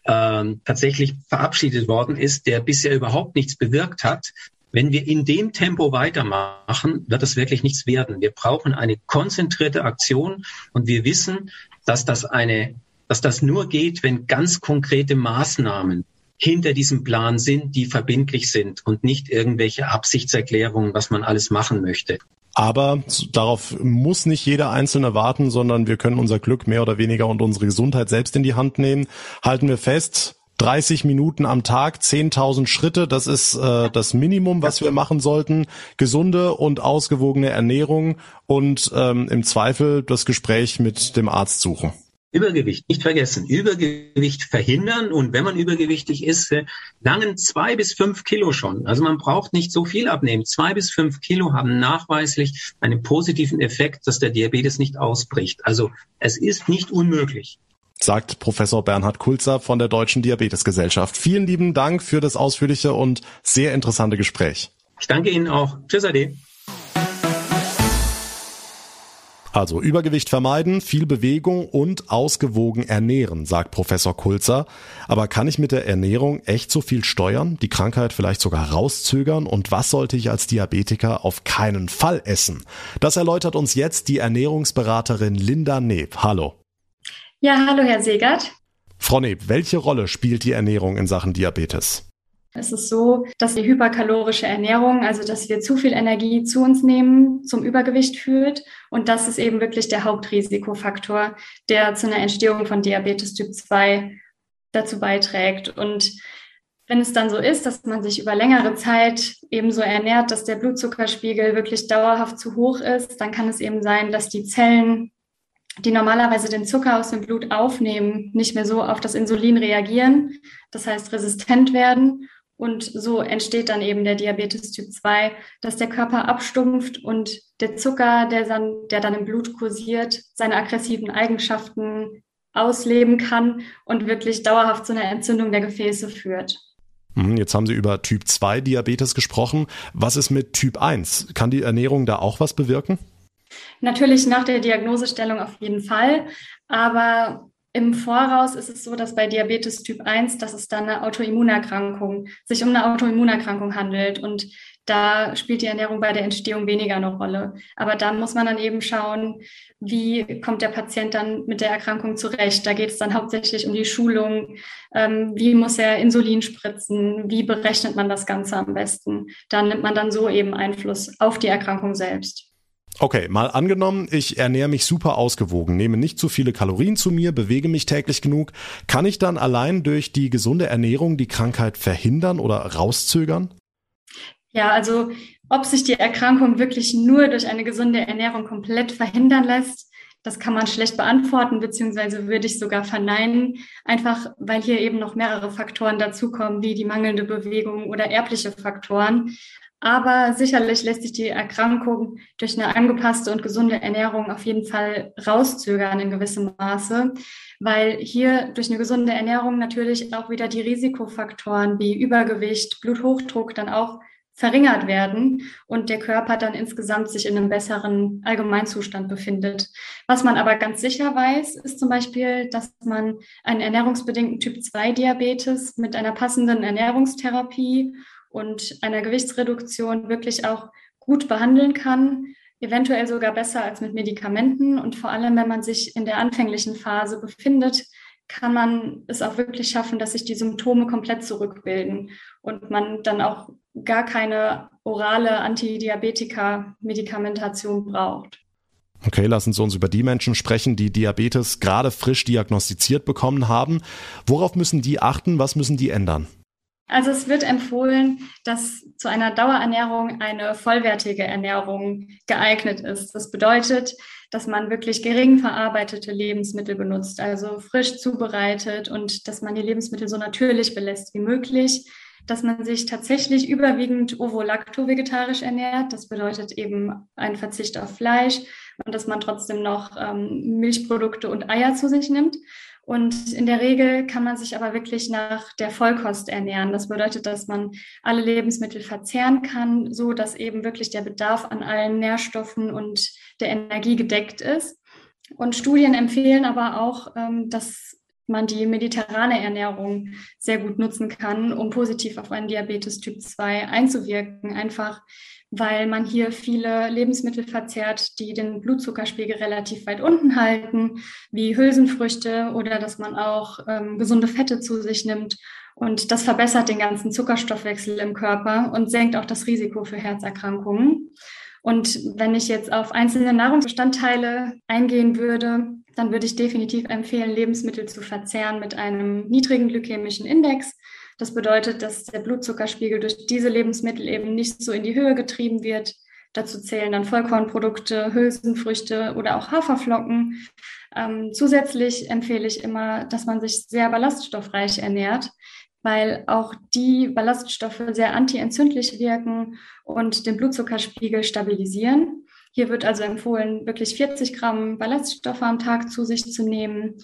ähm, tatsächlich verabschiedet worden ist, der bisher überhaupt nichts bewirkt hat. Wenn wir in dem Tempo weitermachen, wird das wirklich nichts werden. Wir brauchen eine konzentrierte Aktion und wir wissen, dass das eine, dass das nur geht, wenn ganz konkrete Maßnahmen hinter diesem Plan sind, die verbindlich sind und nicht irgendwelche Absichtserklärungen, was man alles machen möchte. Aber darauf muss nicht jeder Einzelne warten, sondern wir können unser Glück mehr oder weniger und unsere Gesundheit selbst in die Hand nehmen. Halten wir fest, 30 Minuten am Tag, 10.000 Schritte, das ist äh, das Minimum, was wir machen sollten. Gesunde und ausgewogene Ernährung und ähm, im Zweifel das Gespräch mit dem Arzt suchen. Übergewicht, nicht vergessen, Übergewicht verhindern und wenn man übergewichtig ist, äh, langen zwei bis fünf Kilo schon. Also man braucht nicht so viel abnehmen. Zwei bis fünf Kilo haben nachweislich einen positiven Effekt, dass der Diabetes nicht ausbricht. Also es ist nicht unmöglich sagt Professor Bernhard Kulzer von der Deutschen Diabetesgesellschaft. Vielen lieben Dank für das ausführliche und sehr interessante Gespräch. Ich danke Ihnen auch. Tschüss, Ade. Also Übergewicht vermeiden, viel Bewegung und ausgewogen ernähren, sagt Professor Kulzer. Aber kann ich mit der Ernährung echt so viel steuern, die Krankheit vielleicht sogar rauszögern? Und was sollte ich als Diabetiker auf keinen Fall essen? Das erläutert uns jetzt die Ernährungsberaterin Linda Neb. Hallo. Ja, hallo Herr Segert. Frau Neb, welche Rolle spielt die Ernährung in Sachen Diabetes? Es ist so, dass die hyperkalorische Ernährung, also dass wir zu viel Energie zu uns nehmen, zum Übergewicht führt. Und das ist eben wirklich der Hauptrisikofaktor, der zu einer Entstehung von Diabetes Typ 2 dazu beiträgt. Und wenn es dann so ist, dass man sich über längere Zeit eben so ernährt, dass der Blutzuckerspiegel wirklich dauerhaft zu hoch ist, dann kann es eben sein, dass die Zellen, die normalerweise den Zucker aus dem Blut aufnehmen, nicht mehr so auf das Insulin reagieren, das heißt resistent werden und so entsteht dann eben der Diabetes Typ 2, dass der Körper abstumpft und der Zucker, der dann, der dann im Blut kursiert, seine aggressiven Eigenschaften ausleben kann und wirklich dauerhaft zu einer Entzündung der Gefäße führt. Mhm, jetzt haben Sie über Typ 2 Diabetes gesprochen. Was ist mit Typ 1? Kann die Ernährung da auch was bewirken? Natürlich nach der Diagnosestellung auf jeden Fall. Aber im Voraus ist es so, dass bei Diabetes Typ 1, dass es dann eine Autoimmunerkrankung, sich um eine Autoimmunerkrankung handelt. Und da spielt die Ernährung bei der Entstehung weniger eine Rolle. Aber dann muss man dann eben schauen, wie kommt der Patient dann mit der Erkrankung zurecht. Da geht es dann hauptsächlich um die Schulung. Ähm, wie muss er Insulin spritzen? Wie berechnet man das Ganze am besten? Da nimmt man dann so eben Einfluss auf die Erkrankung selbst. Okay, mal angenommen, ich ernähre mich super ausgewogen, nehme nicht zu viele Kalorien zu mir, bewege mich täglich genug. Kann ich dann allein durch die gesunde Ernährung die Krankheit verhindern oder rauszögern? Ja, also ob sich die Erkrankung wirklich nur durch eine gesunde Ernährung komplett verhindern lässt, das kann man schlecht beantworten, beziehungsweise würde ich sogar verneinen, einfach weil hier eben noch mehrere Faktoren dazukommen, wie die mangelnde Bewegung oder erbliche Faktoren. Aber sicherlich lässt sich die Erkrankung durch eine angepasste und gesunde Ernährung auf jeden Fall rauszögern in gewissem Maße, weil hier durch eine gesunde Ernährung natürlich auch wieder die Risikofaktoren wie Übergewicht, Bluthochdruck dann auch verringert werden und der Körper dann insgesamt sich in einem besseren Allgemeinzustand befindet. Was man aber ganz sicher weiß, ist zum Beispiel, dass man einen ernährungsbedingten Typ-2-Diabetes mit einer passenden Ernährungstherapie und einer Gewichtsreduktion wirklich auch gut behandeln kann, eventuell sogar besser als mit Medikamenten. Und vor allem, wenn man sich in der anfänglichen Phase befindet, kann man es auch wirklich schaffen, dass sich die Symptome komplett zurückbilden und man dann auch gar keine orale Antidiabetika-Medikamentation braucht. Okay, lassen Sie uns über die Menschen sprechen, die Diabetes gerade frisch diagnostiziert bekommen haben. Worauf müssen die achten? Was müssen die ändern? Also es wird empfohlen, dass zu einer Dauerernährung eine vollwertige Ernährung geeignet ist. Das bedeutet, dass man wirklich gering verarbeitete Lebensmittel benutzt, also frisch zubereitet und dass man die Lebensmittel so natürlich belässt wie möglich, dass man sich tatsächlich überwiegend ovo-lacto-vegetarisch ernährt. Das bedeutet eben ein Verzicht auf Fleisch und dass man trotzdem noch ähm, Milchprodukte und Eier zu sich nimmt. Und in der Regel kann man sich aber wirklich nach der Vollkost ernähren. Das bedeutet, dass man alle Lebensmittel verzehren kann, so dass eben wirklich der Bedarf an allen Nährstoffen und der Energie gedeckt ist. Und Studien empfehlen aber auch, ähm, dass man die mediterrane Ernährung sehr gut nutzen kann, um positiv auf einen Diabetes Typ 2 einzuwirken. Einfach weil man hier viele Lebensmittel verzehrt, die den Blutzuckerspiegel relativ weit unten halten, wie Hülsenfrüchte oder dass man auch ähm, gesunde Fette zu sich nimmt. Und das verbessert den ganzen Zuckerstoffwechsel im Körper und senkt auch das Risiko für Herzerkrankungen. Und wenn ich jetzt auf einzelne Nahrungsbestandteile eingehen würde, dann würde ich definitiv empfehlen, Lebensmittel zu verzehren mit einem niedrigen glykämischen Index. Das bedeutet, dass der Blutzuckerspiegel durch diese Lebensmittel eben nicht so in die Höhe getrieben wird. Dazu zählen dann Vollkornprodukte, Hülsenfrüchte oder auch Haferflocken. Ähm, zusätzlich empfehle ich immer, dass man sich sehr ballaststoffreich ernährt, weil auch die Ballaststoffe sehr antientzündlich wirken und den Blutzuckerspiegel stabilisieren. Hier wird also empfohlen, wirklich 40 Gramm Ballaststoffe am Tag zu sich zu nehmen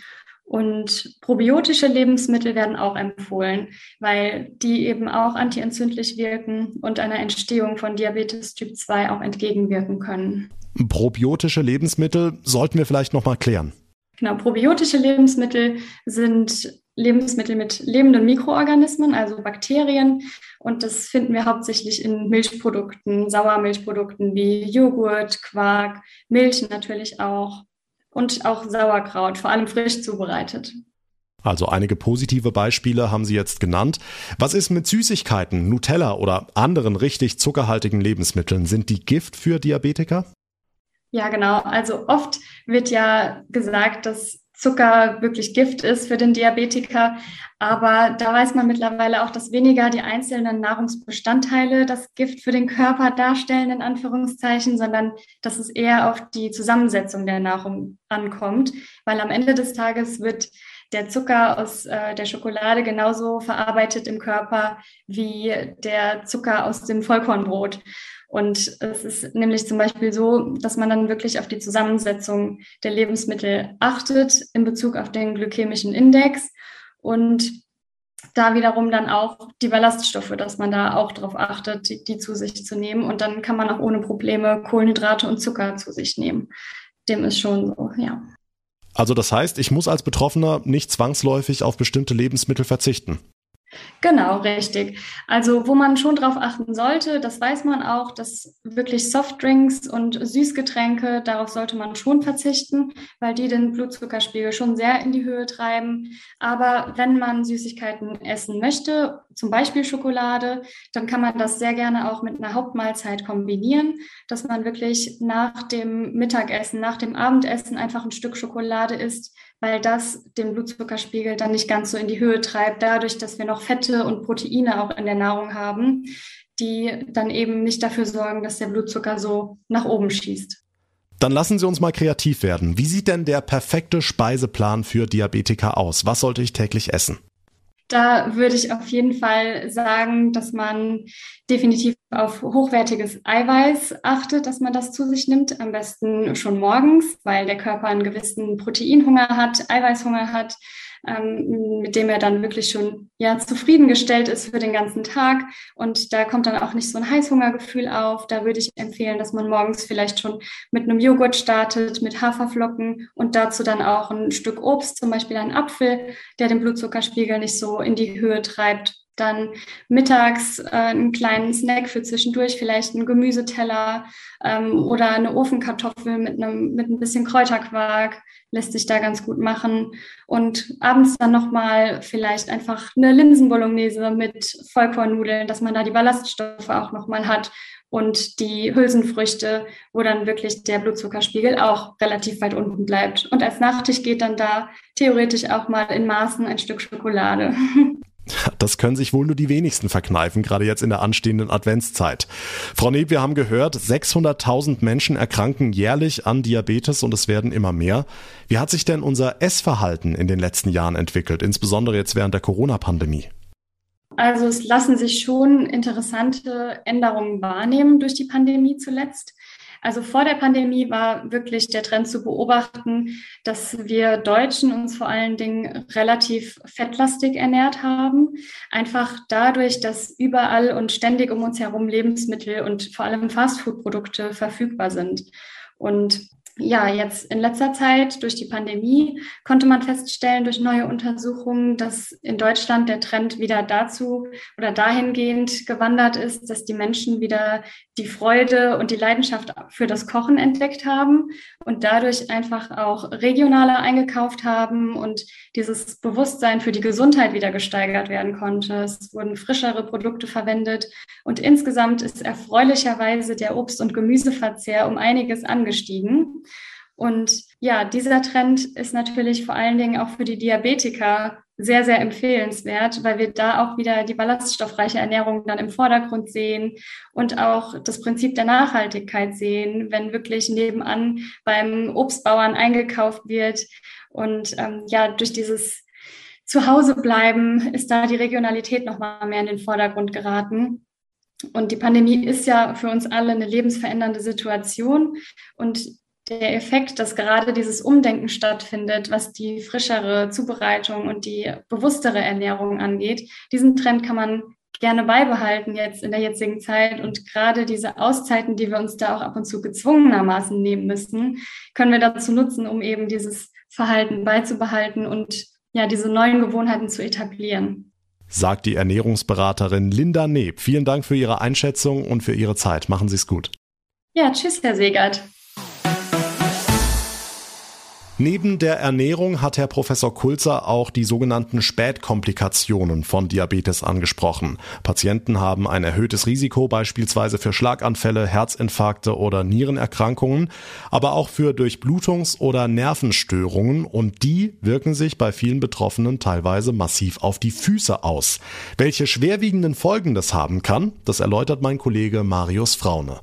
Und probiotische Lebensmittel werden auch empfohlen, weil die eben auch antientzündlich wirken und einer Entstehung von Diabetes Typ 2 auch entgegenwirken können. Probiotische Lebensmittel sollten wir vielleicht noch mal klären. Genau, probiotische Lebensmittel sind Lebensmittel mit lebenden Mikroorganismen, also Bakterien. Und das finden wir hauptsächlich in Milchprodukten, Sauermilchprodukten wie Joghurt, Quark, Milch natürlich auch und auch Sauerkraut, vor allem frisch zubereitet. Also einige positive Beispiele haben Sie jetzt genannt. Was ist mit Süßigkeiten, Nutella oder anderen richtig zuckerhaltigen Lebensmitteln? Sind die Gift für Diabetiker? Ja, genau. Also oft wird ja gesagt, dass Zucker wirklich Gift ist für den Diabetiker. Aber da weiß man mittlerweile auch, dass weniger die einzelnen Nahrungsbestandteile das Gift für den Körper darstellen, in Anführungszeichen, sondern dass es eher auf die Zusammensetzung der Nahrung ankommt. Weil am Ende des Tages wird der Zucker aus äh, der Schokolade genauso verarbeitet im Körper wie der Zucker aus dem Vollkornbrot. Und es ist nämlich zum Beispiel so, dass man dann wirklich auf die Zusammensetzung der Lebensmittel achtet in Bezug auf den glykämischen Index und da wiederum dann auch die Ballaststoffe, dass man da auch darauf achtet, die, die, zu sich zu nehmen. Und dann kann man auch ohne Probleme Kohlenhydrate und Zucker zu sich nehmen. Dem ist schon so, ja. Also das heißt, ich muss als Betroffener nicht zwangsläufig auf bestimmte Lebensmittel verzichten. Genau, richtig. Also wo man schon drauf achten sollte, das weiß man auch, dass wirklich Softdrinks und Süßgetränke, darauf sollte man schon verzichten, weil die den Blutzuckerspiegel schon sehr in die Höhe treiben. Aber wenn man Süßigkeiten essen möchte, zum Beispiel Schokolade, dann kann man das sehr gerne auch mit einer Hauptmahlzeit kombinieren, dass man wirklich nach dem Mittagessen, nach dem Abendessen einfach ein Stück Schokolade isst, weil das den Blutzuckerspiegel dann nicht ganz so in die Höhe treibt, dadurch, dass wir noch Fette und Proteine auch in der Nahrung haben, die dann eben nicht dafür sorgen, dass der Blutzucker so nach oben schießt. Dann lassen Sie uns mal kreativ werden. Wie sieht denn der perfekte Speiseplan für Diabetiker aus? Was sollte ich täglich essen? Da würde ich auf jeden Fall sagen, dass man definitiv auf hochwertiges Eiweiß achtet, dass man das zu sich nimmt. Am besten schon morgens, weil der Körper einen gewissen Proteinhunger hat, Eiweißhunger hat ähm, mit dem er dann wirklich schon ja zufriedengestellt ist für den ganzen Tag. Und da kommt dann auch nicht so ein Heißhungergefühl auf. Da würde ich empfehlen, dass man morgens vielleicht schon mit einem Joghurt startet, mit Haferflocken und dazu dann auch ein Stück Obst, zum Beispiel einen Apfel, der den Blutzuckerspiegel nicht so in die Höhe treibt dann mittags äh, einen kleinen Snack für zwischendurch, vielleicht einen Gemüseteller ähm, oder eine Ofenkartoffel mit einem mit ein bisschen Kräuterquark lässt sich da ganz gut machen und abends dann nochmal vielleicht einfach eine Linsenbolognese mit Vollkornnudeln, dass man da die Ballaststoffe auch nochmal hat und die Hülsenfrüchte, wo dann wirklich der Blutzuckerspiegel auch relativ weit unten bleibt. Und als Nachtisch geht dann da theoretisch auch mal in Maßen ein Stück Schokolade. Das können sich wohl nur die wenigsten verkneifen, gerade jetzt in der anstehenden Adventszeit. Frau Neb, wir haben gehört, 600.000 Menschen erkranken jährlich an Diabetes und es werden immer mehr. Wie hat sich denn unser Essverhalten in den letzten Jahren entwickelt, insbesondere jetzt während der Corona-Pandemie? Also es lassen sich schon interessante Änderungen wahrnehmen durch die Pandemie zuletzt. Also vor der Pandemie war wirklich der Trend zu beobachten, dass wir Deutschen uns vor allen Dingen relativ fettlastig ernährt haben. Einfach dadurch, dass überall und ständig um uns herum Lebensmittel und vor allem Fastfood-Produkte verfügbar sind. Und ja, jetzt in letzter Zeit durch die Pandemie konnte man feststellen durch neue Untersuchungen, dass in Deutschland der Trend wieder dazu oder dahingehend gewandert ist, dass die Menschen wieder die Freude und die Leidenschaft für das Kochen entdeckt haben und dadurch einfach auch regionaler eingekauft haben und dieses Bewusstsein für die Gesundheit wieder gesteigert werden konnte. Es wurden frischere Produkte verwendet und insgesamt ist erfreulicherweise der Obst- und Gemüseverzehr um einiges angestiegen. Und ja, dieser Trend ist natürlich vor allen Dingen auch für die Diabetiker sehr, sehr empfehlenswert, weil wir da auch wieder die ballaststoffreiche Ernährung dann im Vordergrund sehen und auch das Prinzip der Nachhaltigkeit sehen, wenn wirklich nebenan beim Obstbauern eingekauft wird. Und ähm, ja, durch dieses Zuhause bleiben ist da die Regionalität nochmal mehr in den Vordergrund geraten. Und die Pandemie ist ja für uns alle eine lebensverändernde Situation. Und der Effekt, dass gerade dieses Umdenken stattfindet, was die frischere Zubereitung und die bewusstere Ernährung angeht. Diesen Trend kann man gerne beibehalten jetzt in der jetzigen Zeit. Und gerade diese Auszeiten, die wir uns da auch ab und zu gezwungenermaßen nehmen müssen, können wir dazu nutzen, um eben dieses Verhalten beizubehalten und ja, diese neuen Gewohnheiten zu etablieren. Sagt die Ernährungsberaterin Linda Neb. Vielen Dank für Ihre Einschätzung und für Ihre Zeit. Machen Sie es gut. Ja, tschüss, Herr Segert. Neben der Ernährung hat Herr Professor Kulzer auch die sogenannten Spätkomplikationen von Diabetes angesprochen. Patienten haben ein erhöhtes Risiko beispielsweise für Schlaganfälle, Herzinfarkte oder Nierenerkrankungen, aber auch für Durchblutungs- oder Nervenstörungen und die wirken sich bei vielen Betroffenen teilweise massiv auf die Füße aus. Welche schwerwiegenden Folgen das haben kann, das erläutert mein Kollege Marius Fraune.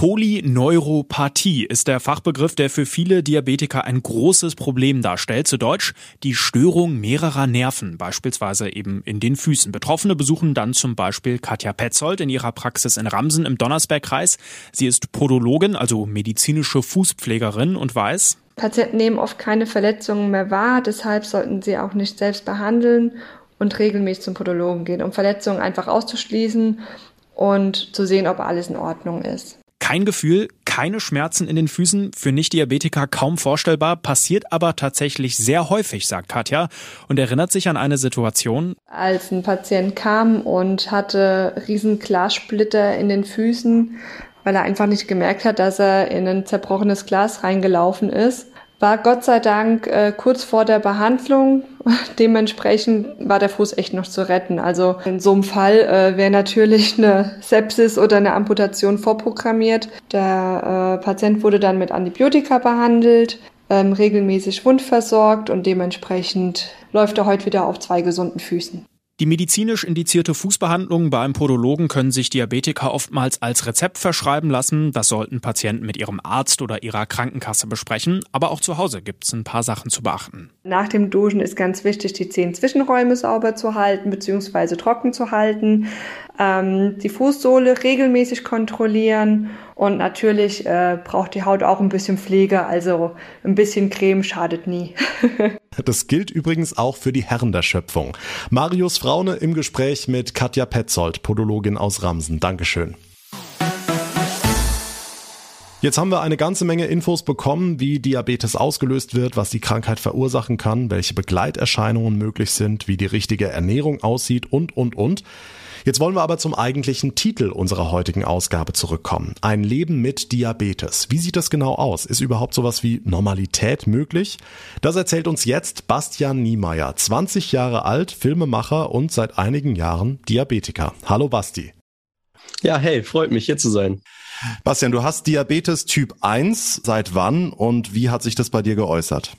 Polyneuropathie ist der Fachbegriff, der für viele Diabetiker ein großes Problem darstellt. Zu Deutsch die Störung mehrerer Nerven, beispielsweise eben in den Füßen. Betroffene besuchen dann zum Beispiel Katja Petzold in ihrer Praxis in Ramsen im Donnersbergkreis. Sie ist Podologin, also medizinische Fußpflegerin und weiß, Patienten nehmen oft keine Verletzungen mehr wahr, deshalb sollten sie auch nicht selbst behandeln und regelmäßig zum Podologen gehen, um Verletzungen einfach auszuschließen und zu sehen, ob alles in Ordnung ist. Kein Gefühl, keine Schmerzen in den Füßen, für Nicht-Diabetiker kaum vorstellbar, passiert aber tatsächlich sehr häufig, sagt Katja und erinnert sich an eine Situation. Als ein Patient kam und hatte riesen Glassplitter in den Füßen, weil er einfach nicht gemerkt hat, dass er in ein zerbrochenes Glas reingelaufen ist, war Gott sei Dank äh, kurz vor der Behandlung. Dementsprechend war der Fuß echt noch zu retten. Also in so einem Fall äh, wäre natürlich eine Sepsis oder eine Amputation vorprogrammiert. Der äh, Patient wurde dann mit Antibiotika behandelt, ähm, regelmäßig wundversorgt und dementsprechend läuft er heute wieder auf zwei gesunden Füßen. Die medizinisch indizierte Fußbehandlung beim Podologen können sich Diabetiker oftmals als Rezept verschreiben lassen. Das sollten Patienten mit ihrem Arzt oder ihrer Krankenkasse besprechen. Aber auch zu Hause gibt es ein paar Sachen zu beachten. Nach dem Duschen ist ganz wichtig, die Zehn-Zwischenräume sauber zu halten bzw. trocken zu halten, ähm, die Fußsohle regelmäßig kontrollieren und natürlich äh, braucht die Haut auch ein bisschen Pflege, also ein bisschen Creme schadet nie. Das gilt übrigens auch für die Herren der Schöpfung. Marius Fraune im Gespräch mit Katja Petzold, Podologin aus Ramsen. Dankeschön. Jetzt haben wir eine ganze Menge Infos bekommen, wie Diabetes ausgelöst wird, was die Krankheit verursachen kann, welche Begleiterscheinungen möglich sind, wie die richtige Ernährung aussieht und, und, und. Jetzt wollen wir aber zum eigentlichen Titel unserer heutigen Ausgabe zurückkommen. Ein Leben mit Diabetes. Wie sieht das genau aus? Ist überhaupt sowas wie Normalität möglich? Das erzählt uns jetzt Bastian Niemeyer, 20 Jahre alt, Filmemacher und seit einigen Jahren Diabetiker. Hallo Basti. Ja, hey, freut mich hier zu sein. Bastian, du hast Diabetes Typ 1. Seit wann und wie hat sich das bei dir geäußert?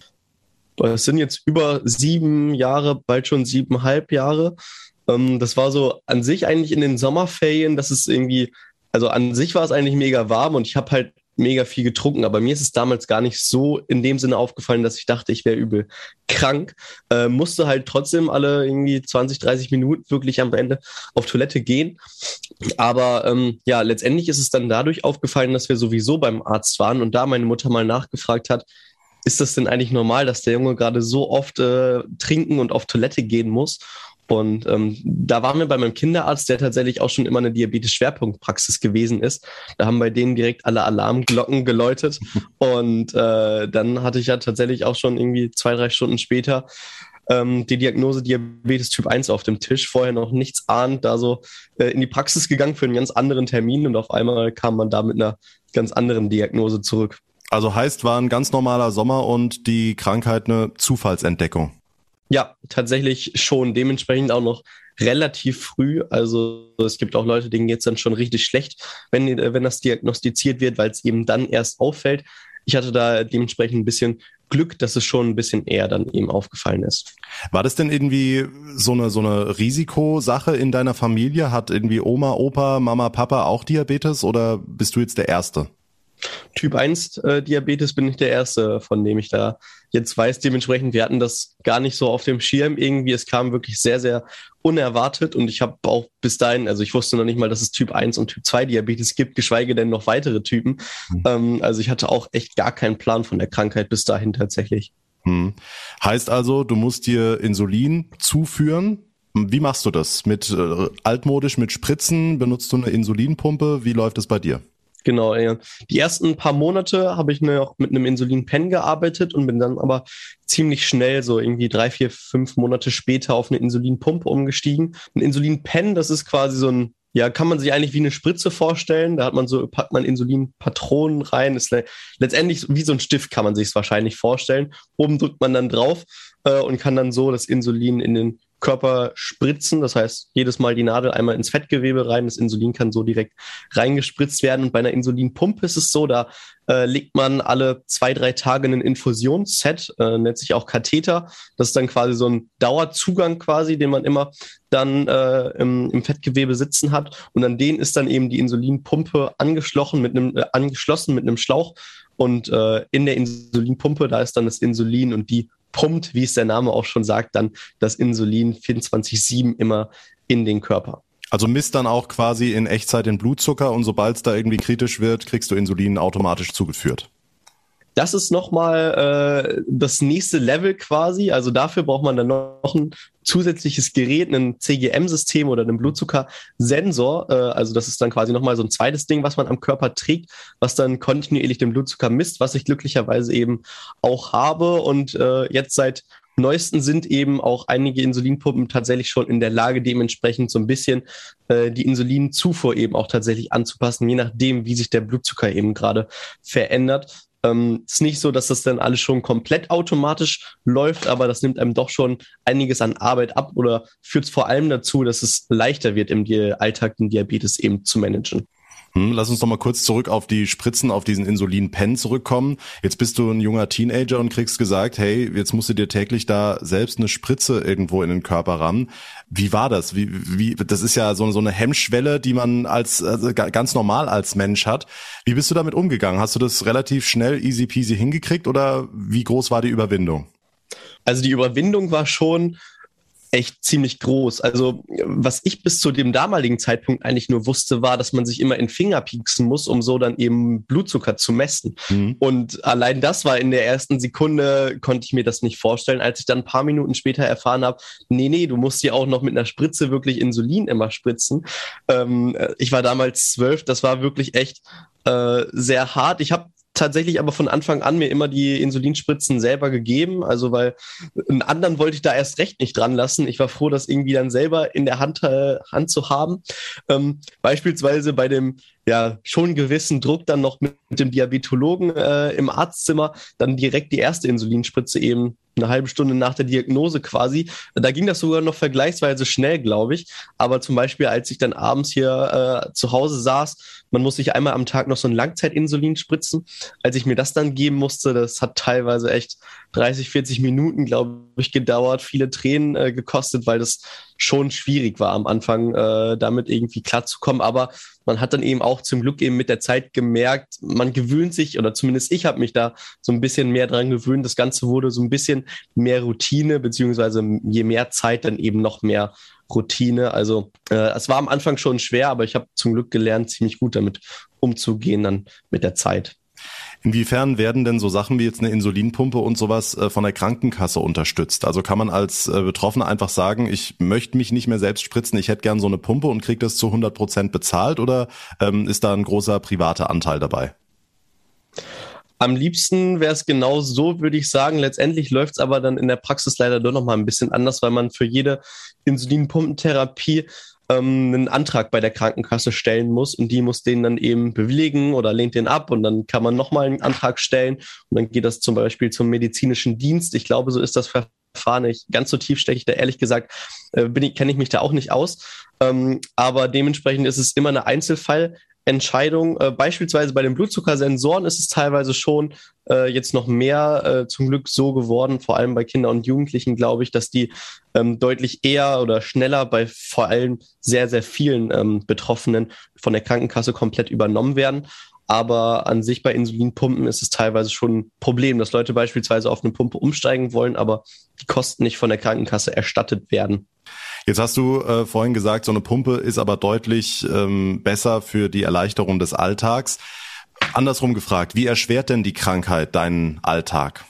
Es sind jetzt über sieben Jahre, bald schon siebeneinhalb Jahre. Ähm, das war so an sich eigentlich in den Sommerferien, das ist irgendwie, also an sich war es eigentlich mega warm und ich habe halt mega viel getrunken, aber mir ist es damals gar nicht so in dem Sinne aufgefallen, dass ich dachte, ich wäre übel krank. Äh, musste halt trotzdem alle irgendwie 20, 30 Minuten wirklich am Ende auf Toilette gehen. Aber ähm, ja, letztendlich ist es dann dadurch aufgefallen, dass wir sowieso beim Arzt waren und da meine Mutter mal nachgefragt hat, ist das denn eigentlich normal, dass der Junge gerade so oft äh, trinken und auf Toilette gehen muss? Und ähm, da waren wir bei meinem Kinderarzt, der tatsächlich auch schon immer eine Diabetes-Schwerpunktpraxis gewesen ist. Da haben bei denen direkt alle Alarmglocken geläutet. Und äh, dann hatte ich ja tatsächlich auch schon irgendwie zwei, drei Stunden später ähm, die Diagnose Diabetes Typ 1 auf dem Tisch. Vorher noch nichts ahnt, da so äh, in die Praxis gegangen für einen ganz anderen Termin und auf einmal kam man da mit einer ganz anderen Diagnose zurück. Also heißt, war ein ganz normaler Sommer und die Krankheit eine Zufallsentdeckung. Ja, tatsächlich schon. Dementsprechend auch noch relativ früh. Also es gibt auch Leute, denen geht's dann schon richtig schlecht, wenn, wenn das diagnostiziert wird, weil es eben dann erst auffällt. Ich hatte da dementsprechend ein bisschen Glück, dass es schon ein bisschen eher dann eben aufgefallen ist. War das denn irgendwie so eine, so eine Risikosache in deiner Familie? Hat irgendwie Oma, Opa, Mama, Papa auch Diabetes oder bist du jetzt der Erste? Typ 1 äh, Diabetes bin ich der Erste, von dem ich da jetzt weiß. Dementsprechend, wir hatten das gar nicht so auf dem Schirm irgendwie. Es kam wirklich sehr, sehr unerwartet und ich habe auch bis dahin, also ich wusste noch nicht mal, dass es Typ 1 und Typ 2 Diabetes gibt, geschweige denn noch weitere Typen. Mhm. Ähm, also ich hatte auch echt gar keinen Plan von der Krankheit bis dahin tatsächlich. Hm. Heißt also, du musst dir Insulin zuführen. Wie machst du das? Mit äh, altmodisch mit Spritzen? Benutzt du eine Insulinpumpe? Wie läuft es bei dir? Genau, ja. Die ersten paar Monate habe ich noch mit einem Insulin-Pen gearbeitet und bin dann aber ziemlich schnell, so irgendwie drei, vier, fünf Monate später auf eine Insulinpumpe umgestiegen. Ein Insulin-Pen, das ist quasi so ein ja, kann man sich eigentlich wie eine Spritze vorstellen. Da hat man so, packt man Insulinpatronen rein. Ist letztendlich wie so ein Stift kann man sich es wahrscheinlich vorstellen. Oben drückt man dann drauf äh, und kann dann so das Insulin in den Körper spritzen. Das heißt, jedes Mal die Nadel einmal ins Fettgewebe rein. Das Insulin kann so direkt reingespritzt werden. Und bei einer Insulinpumpe ist es so, da äh, legt man alle zwei, drei Tage einen Infusionsset, äh, nennt sich auch Katheter. Das ist dann quasi so ein Dauerzugang quasi, den man immer dann äh, im, im Fettgewebe sitzen hat. Und an den ist dann eben die Insulinpumpe angeschlossen mit einem, äh, angeschlossen mit einem Schlauch. Und äh, in der Insulinpumpe, da ist dann das Insulin und die pumpt, wie es der Name auch schon sagt, dann das Insulin 24-7 immer in den Körper. Also misst dann auch quasi in Echtzeit den Blutzucker und sobald es da irgendwie kritisch wird, kriegst du Insulin automatisch zugeführt. Das ist nochmal äh, das nächste Level quasi. Also dafür braucht man dann noch ein zusätzliches Gerät, ein CGM-System oder einen Blutzuckersensor. Äh, also das ist dann quasi nochmal so ein zweites Ding, was man am Körper trägt, was dann kontinuierlich den Blutzucker misst, was ich glücklicherweise eben auch habe. Und äh, jetzt seit neuesten sind eben auch einige Insulinpumpen tatsächlich schon in der Lage, dementsprechend so ein bisschen äh, die Insulinzufuhr eben auch tatsächlich anzupassen, je nachdem, wie sich der Blutzucker eben gerade verändert. Ähm, ist nicht so, dass das dann alles schon komplett automatisch läuft, aber das nimmt einem doch schon einiges an Arbeit ab oder führt vor allem dazu, dass es leichter wird, im Alltag den Diabetes eben zu managen. Hm, lass uns noch mal kurz zurück auf die Spritzen, auf diesen Insulin-Pen zurückkommen. Jetzt bist du ein junger Teenager und kriegst gesagt, hey, jetzt musst du dir täglich da selbst eine Spritze irgendwo in den Körper ran. Wie war das? Wie, wie, das ist ja so, so eine Hemmschwelle, die man als also ganz normal als Mensch hat. Wie bist du damit umgegangen? Hast du das relativ schnell easy peasy hingekriegt oder wie groß war die Überwindung? Also die Überwindung war schon echt ziemlich groß. Also was ich bis zu dem damaligen Zeitpunkt eigentlich nur wusste, war, dass man sich immer in Finger pieksen muss, um so dann eben Blutzucker zu messen. Mhm. Und allein das war in der ersten Sekunde, konnte ich mir das nicht vorstellen, als ich dann ein paar Minuten später erfahren habe, nee, nee, du musst dir auch noch mit einer Spritze wirklich Insulin immer spritzen. Ähm, ich war damals zwölf, das war wirklich echt äh, sehr hart. Ich habe tatsächlich aber von Anfang an mir immer die Insulinspritzen selber gegeben. Also weil einen anderen wollte ich da erst recht nicht dran lassen. Ich war froh, das irgendwie dann selber in der Hand, äh, Hand zu haben. Ähm, beispielsweise bei dem ja schon gewissen Druck dann noch mit, mit dem Diabetologen äh, im Arztzimmer dann direkt die erste Insulinspritze eben eine halbe Stunde nach der Diagnose quasi. Da ging das sogar noch vergleichsweise schnell, glaube ich. Aber zum Beispiel, als ich dann abends hier äh, zu Hause saß, man muss sich einmal am Tag noch so ein Langzeitinsulin spritzen. Als ich mir das dann geben musste, das hat teilweise echt 30, 40 Minuten, glaube ich, gedauert, viele Tränen äh, gekostet, weil das schon schwierig war am Anfang, äh, damit irgendwie klarzukommen. Aber man hat dann eben auch zum Glück eben mit der Zeit gemerkt, man gewöhnt sich, oder zumindest ich habe mich da so ein bisschen mehr dran gewöhnt. Das Ganze wurde so ein bisschen mehr Routine, beziehungsweise je mehr Zeit dann eben noch mehr Routine. Also äh, es war am Anfang schon schwer, aber ich habe zum Glück gelernt, ziemlich gut damit umzugehen dann mit der Zeit. Inwiefern werden denn so Sachen wie jetzt eine Insulinpumpe und sowas äh, von der Krankenkasse unterstützt? Also kann man als äh, Betroffener einfach sagen, ich möchte mich nicht mehr selbst spritzen, ich hätte gern so eine Pumpe und kriege das zu 100 Prozent bezahlt oder ähm, ist da ein großer privater Anteil dabei? Am liebsten wäre es genau so, würde ich sagen. Letztendlich läuft es aber dann in der Praxis leider doch noch mal ein bisschen anders, weil man für jede Insulinpumpentherapie ähm, einen Antrag bei der Krankenkasse stellen muss und die muss den dann eben bewilligen oder lehnt den ab und dann kann man nochmal einen Antrag stellen und dann geht das zum Beispiel zum medizinischen Dienst. Ich glaube, so ist das Verfahren nicht ganz so tief stecke ich da ehrlich gesagt, äh, kenne ich mich da auch nicht aus. Ähm, aber dementsprechend ist es immer eine Einzelfall. Entscheidung. Äh, beispielsweise bei den Blutzuckersensoren ist es teilweise schon äh, jetzt noch mehr äh, zum Glück so geworden, vor allem bei Kindern und Jugendlichen, glaube ich, dass die ähm, deutlich eher oder schneller bei vor allem sehr, sehr vielen ähm, Betroffenen von der Krankenkasse komplett übernommen werden. Aber an sich bei Insulinpumpen ist es teilweise schon ein Problem, dass Leute beispielsweise auf eine Pumpe umsteigen wollen, aber die Kosten nicht von der Krankenkasse erstattet werden. Jetzt hast du äh, vorhin gesagt, so eine Pumpe ist aber deutlich ähm, besser für die Erleichterung des Alltags. Andersrum gefragt, wie erschwert denn die Krankheit deinen Alltag?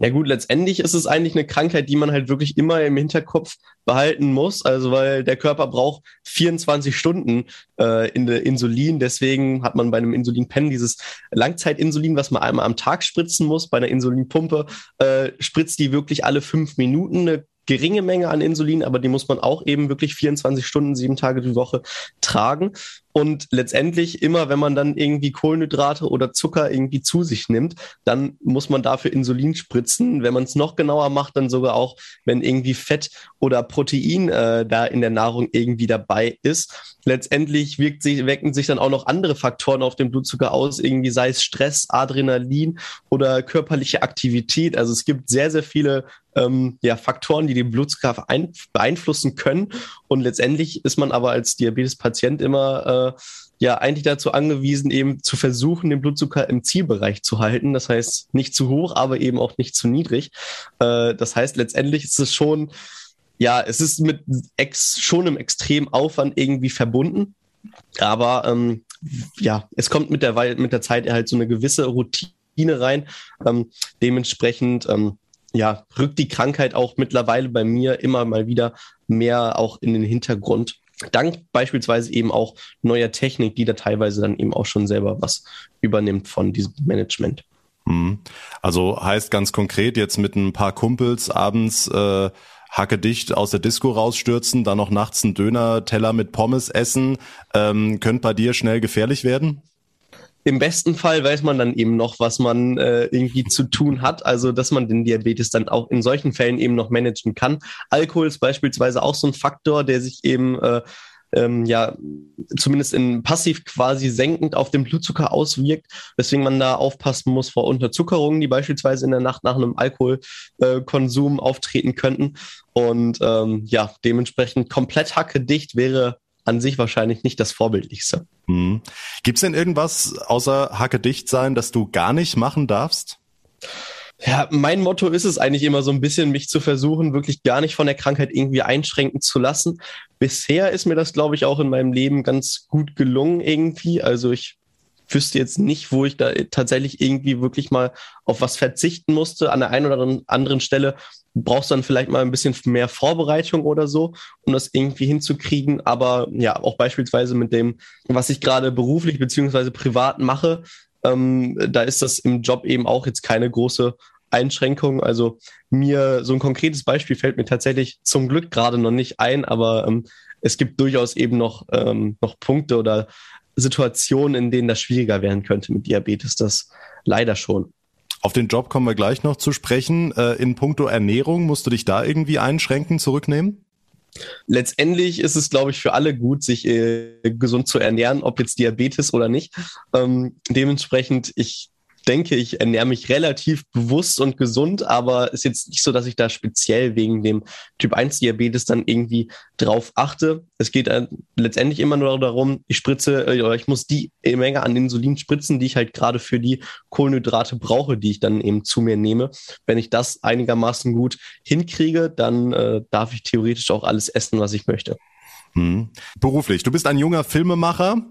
Ja gut, letztendlich ist es eigentlich eine Krankheit, die man halt wirklich immer im Hinterkopf behalten muss. Also weil der Körper braucht 24 Stunden äh, in der Insulin. Deswegen hat man bei einem Insulinpen dieses Langzeitinsulin, was man einmal am Tag spritzen muss. Bei einer Insulinpumpe äh, spritzt die wirklich alle fünf Minuten eine geringe Menge an Insulin, aber die muss man auch eben wirklich 24 Stunden, sieben Tage die Woche tragen. Und letztendlich immer, wenn man dann irgendwie Kohlenhydrate oder Zucker irgendwie zu sich nimmt, dann muss man dafür Insulin spritzen. Wenn man es noch genauer macht, dann sogar auch, wenn irgendwie Fett oder Protein äh, da in der Nahrung irgendwie dabei ist. Letztendlich wirkt sich, wecken sich dann auch noch andere Faktoren auf den Blutzucker aus, irgendwie sei es Stress, Adrenalin oder körperliche Aktivität. Also es gibt sehr, sehr viele ähm, ja, Faktoren, die den Blutzucker beeinflussen können. Und letztendlich ist man aber als Diabetespatient immer äh, ja eigentlich dazu angewiesen, eben zu versuchen, den Blutzucker im Zielbereich zu halten. Das heißt, nicht zu hoch, aber eben auch nicht zu niedrig. Äh, das heißt, letztendlich ist es schon, ja, es ist mit ex, schon im extremen Aufwand irgendwie verbunden. Aber ähm, ja, es kommt mit der, mit der Zeit halt so eine gewisse Routine rein. Ähm, dementsprechend ähm, ja, rückt die Krankheit auch mittlerweile bei mir immer mal wieder mehr auch in den Hintergrund. Dank beispielsweise eben auch neuer Technik, die da teilweise dann eben auch schon selber was übernimmt von diesem Management. Mhm. Also heißt ganz konkret jetzt mit ein paar Kumpels abends äh, Hacke dicht aus der Disco rausstürzen, dann noch nachts einen Döner-Teller mit Pommes essen, ähm, könnte bei dir schnell gefährlich werden? Im besten Fall weiß man dann eben noch, was man äh, irgendwie zu tun hat, also dass man den Diabetes dann auch in solchen Fällen eben noch managen kann. Alkohol ist beispielsweise auch so ein Faktor, der sich eben äh, ähm, ja zumindest in passiv quasi senkend auf den Blutzucker auswirkt, weswegen man da aufpassen muss vor Unterzuckerungen, die beispielsweise in der Nacht nach einem Alkoholkonsum äh, auftreten könnten. Und ähm, ja, dementsprechend komplett hackedicht wäre an sich wahrscheinlich nicht das Vorbildlichste. Hm. Gibt es denn irgendwas außer Hacke dicht sein, das du gar nicht machen darfst? Ja, mein Motto ist es eigentlich immer so ein bisschen, mich zu versuchen, wirklich gar nicht von der Krankheit irgendwie einschränken zu lassen. Bisher ist mir das, glaube ich, auch in meinem Leben ganz gut gelungen irgendwie. Also ich wüsste jetzt nicht, wo ich da tatsächlich irgendwie wirklich mal auf was verzichten musste. An der einen oder anderen Stelle brauchst dann vielleicht mal ein bisschen mehr Vorbereitung oder so, um das irgendwie hinzukriegen. Aber ja, auch beispielsweise mit dem, was ich gerade beruflich beziehungsweise privat mache, ähm, da ist das im Job eben auch jetzt keine große Einschränkung. Also mir so ein konkretes Beispiel fällt mir tatsächlich zum Glück gerade noch nicht ein, aber ähm, es gibt durchaus eben noch, ähm, noch Punkte oder Situationen, in denen das schwieriger werden könnte mit Diabetes. Das leider schon. Auf den Job kommen wir gleich noch zu sprechen. Äh, in puncto Ernährung musst du dich da irgendwie einschränken, zurücknehmen? Letztendlich ist es, glaube ich, für alle gut, sich äh, gesund zu ernähren, ob jetzt Diabetes oder nicht. Ähm, dementsprechend, ich denke, ich ernähre mich relativ bewusst und gesund, aber ist jetzt nicht so, dass ich da speziell wegen dem Typ 1 Diabetes dann irgendwie drauf achte. Es geht äh, letztendlich immer nur darum, ich spritze, äh, ich muss die Menge an Insulin spritzen, die ich halt gerade für die Kohlenhydrate brauche, die ich dann eben zu mir nehme. Wenn ich das einigermaßen gut hinkriege, dann äh, darf ich theoretisch auch alles essen, was ich möchte. Hm. Beruflich, du bist ein junger Filmemacher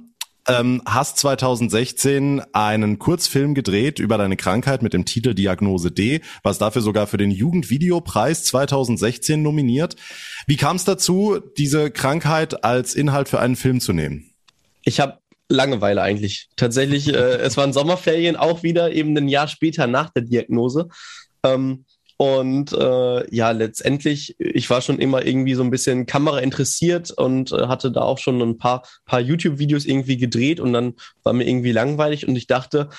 ähm, hast 2016 einen Kurzfilm gedreht über deine Krankheit mit dem Titel Diagnose D, was dafür sogar für den Jugendvideopreis 2016 nominiert. Wie kam es dazu, diese Krankheit als Inhalt für einen Film zu nehmen? Ich habe Langeweile eigentlich. Tatsächlich, äh, es waren Sommerferien auch wieder, eben ein Jahr später nach der Diagnose. Ähm, und äh, ja, letztendlich, ich war schon immer irgendwie so ein bisschen Kamera interessiert und äh, hatte da auch schon ein paar, paar YouTube-Videos irgendwie gedreht und dann war mir irgendwie langweilig und ich dachte,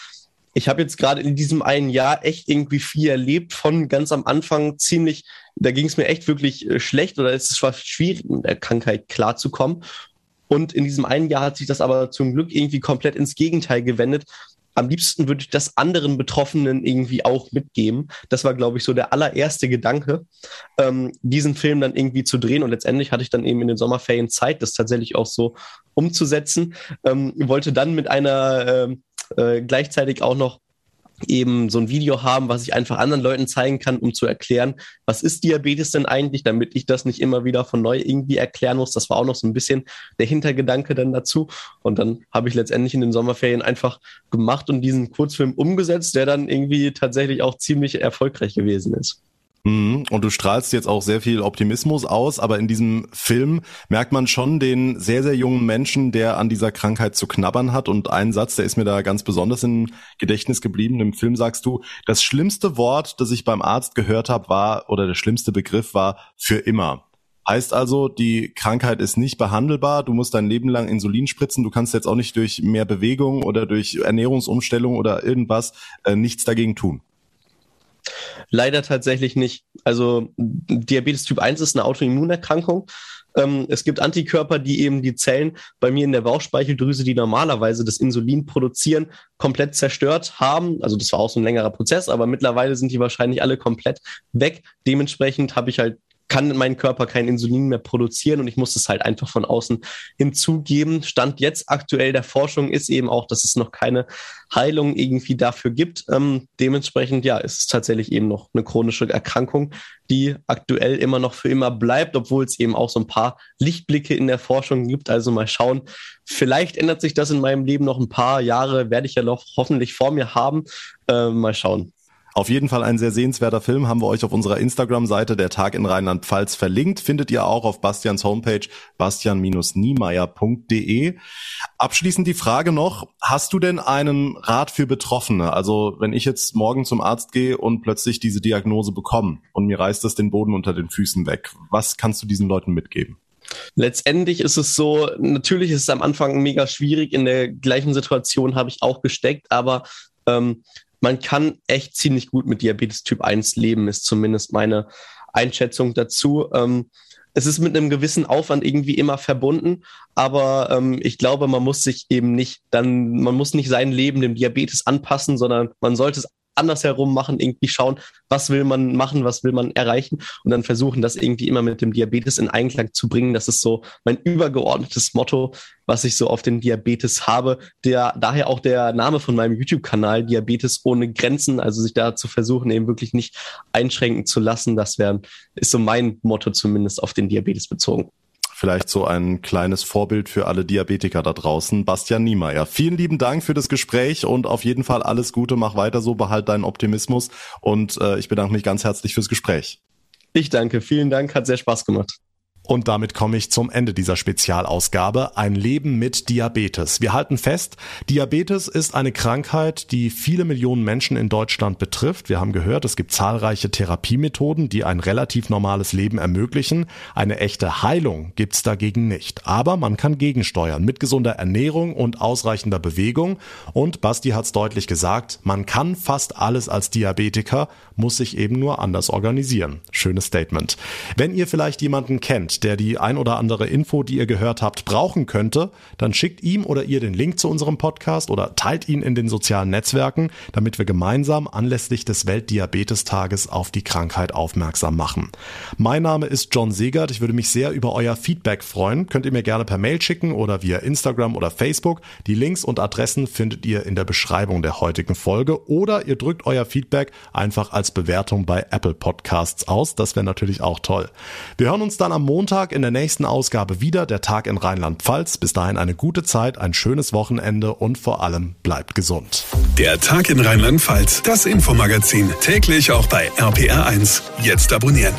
ich habe jetzt gerade in diesem einen Jahr echt irgendwie viel erlebt, von ganz am Anfang ziemlich, da ging es mir echt wirklich äh, schlecht oder es war schwierig, mit der Krankheit klarzukommen. Und in diesem einen Jahr hat sich das aber zum Glück irgendwie komplett ins Gegenteil gewendet, am liebsten würde ich das anderen Betroffenen irgendwie auch mitgeben. Das war, glaube ich, so der allererste Gedanke, ähm, diesen Film dann irgendwie zu drehen. Und letztendlich hatte ich dann eben in den Sommerferien Zeit, das tatsächlich auch so umzusetzen. Ähm, wollte dann mit einer ähm, äh, gleichzeitig auch noch eben so ein Video haben, was ich einfach anderen Leuten zeigen kann, um zu erklären, was ist Diabetes denn eigentlich, damit ich das nicht immer wieder von neu irgendwie erklären muss. Das war auch noch so ein bisschen der Hintergedanke dann dazu. Und dann habe ich letztendlich in den Sommerferien einfach gemacht und diesen Kurzfilm umgesetzt, der dann irgendwie tatsächlich auch ziemlich erfolgreich gewesen ist. Mhm. Und du strahlst jetzt auch sehr viel Optimismus aus, aber in diesem Film merkt man schon den sehr, sehr jungen Menschen, der an dieser Krankheit zu knabbern hat. Und ein Satz, der ist mir da ganz besonders im Gedächtnis geblieben. Im Film sagst du, das schlimmste Wort, das ich beim Arzt gehört habe, war, oder der schlimmste Begriff war für immer. Heißt also, die Krankheit ist nicht behandelbar, du musst dein Leben lang Insulin spritzen, du kannst jetzt auch nicht durch mehr Bewegung oder durch Ernährungsumstellung oder irgendwas äh, nichts dagegen tun. Leider tatsächlich nicht. Also Diabetes Typ 1 ist eine Autoimmunerkrankung. Ähm, es gibt Antikörper, die eben die Zellen bei mir in der Bauchspeicheldrüse, die normalerweise das Insulin produzieren, komplett zerstört haben. Also das war auch so ein längerer Prozess, aber mittlerweile sind die wahrscheinlich alle komplett weg. Dementsprechend habe ich halt kann mein Körper kein Insulin mehr produzieren und ich muss es halt einfach von außen hinzugeben. Stand jetzt aktuell der Forschung ist eben auch, dass es noch keine Heilung irgendwie dafür gibt. Ähm, dementsprechend, ja, ist es tatsächlich eben noch eine chronische Erkrankung, die aktuell immer noch für immer bleibt, obwohl es eben auch so ein paar Lichtblicke in der Forschung gibt. Also mal schauen. Vielleicht ändert sich das in meinem Leben noch ein paar Jahre, werde ich ja noch hoffentlich vor mir haben. Äh, mal schauen. Auf jeden Fall ein sehr sehenswerter Film, haben wir euch auf unserer Instagram-Seite der Tag in Rheinland-Pfalz verlinkt. Findet ihr auch auf Bastians Homepage bastian-niemeyer.de. Abschließend die Frage noch, hast du denn einen Rat für Betroffene? Also wenn ich jetzt morgen zum Arzt gehe und plötzlich diese Diagnose bekomme und mir reißt das den Boden unter den Füßen weg, was kannst du diesen Leuten mitgeben? Letztendlich ist es so, natürlich ist es am Anfang mega schwierig. In der gleichen Situation habe ich auch gesteckt, aber ähm, man kann echt ziemlich gut mit Diabetes Typ 1 leben, ist zumindest meine Einschätzung dazu. Ähm, es ist mit einem gewissen Aufwand irgendwie immer verbunden, aber ähm, ich glaube, man muss sich eben nicht dann, man muss nicht sein Leben dem Diabetes anpassen, sondern man sollte es andersherum machen, irgendwie schauen, was will man machen, was will man erreichen und dann versuchen, das irgendwie immer mit dem Diabetes in Einklang zu bringen. Das ist so mein übergeordnetes Motto, was ich so auf den Diabetes habe. Der, daher auch der Name von meinem YouTube-Kanal, Diabetes ohne Grenzen, also sich da zu versuchen, eben wirklich nicht einschränken zu lassen. Das wäre, ist so mein Motto zumindest auf den Diabetes bezogen vielleicht so ein kleines Vorbild für alle Diabetiker da draußen. Bastian Niemeyer, vielen lieben Dank für das Gespräch und auf jeden Fall alles Gute, mach weiter so, behalt deinen Optimismus und äh, ich bedanke mich ganz herzlich fürs Gespräch. Ich danke, vielen Dank, hat sehr Spaß gemacht. Und damit komme ich zum Ende dieser Spezialausgabe. Ein Leben mit Diabetes. Wir halten fest, Diabetes ist eine Krankheit, die viele Millionen Menschen in Deutschland betrifft. Wir haben gehört, es gibt zahlreiche Therapiemethoden, die ein relativ normales Leben ermöglichen. Eine echte Heilung gibt's dagegen nicht. Aber man kann gegensteuern mit gesunder Ernährung und ausreichender Bewegung. Und Basti hat's deutlich gesagt, man kann fast alles als Diabetiker, muss sich eben nur anders organisieren. Schönes Statement. Wenn ihr vielleicht jemanden kennt, der die ein oder andere Info, die ihr gehört habt, brauchen könnte, dann schickt ihm oder ihr den Link zu unserem Podcast oder teilt ihn in den sozialen Netzwerken, damit wir gemeinsam anlässlich des Weltdiabetestages auf die Krankheit aufmerksam machen. Mein Name ist John Segert. Ich würde mich sehr über euer Feedback freuen. Könnt ihr mir gerne per Mail schicken oder via Instagram oder Facebook. Die Links und Adressen findet ihr in der Beschreibung der heutigen Folge oder ihr drückt euer Feedback einfach als Bewertung bei Apple Podcasts aus. Das wäre natürlich auch toll. Wir hören uns dann am Montag Montag in der nächsten Ausgabe wieder, der Tag in Rheinland-Pfalz. Bis dahin eine gute Zeit, ein schönes Wochenende und vor allem bleibt gesund. Der Tag in Rheinland-Pfalz, das Infomagazin, täglich auch bei RPR1. Jetzt abonnieren.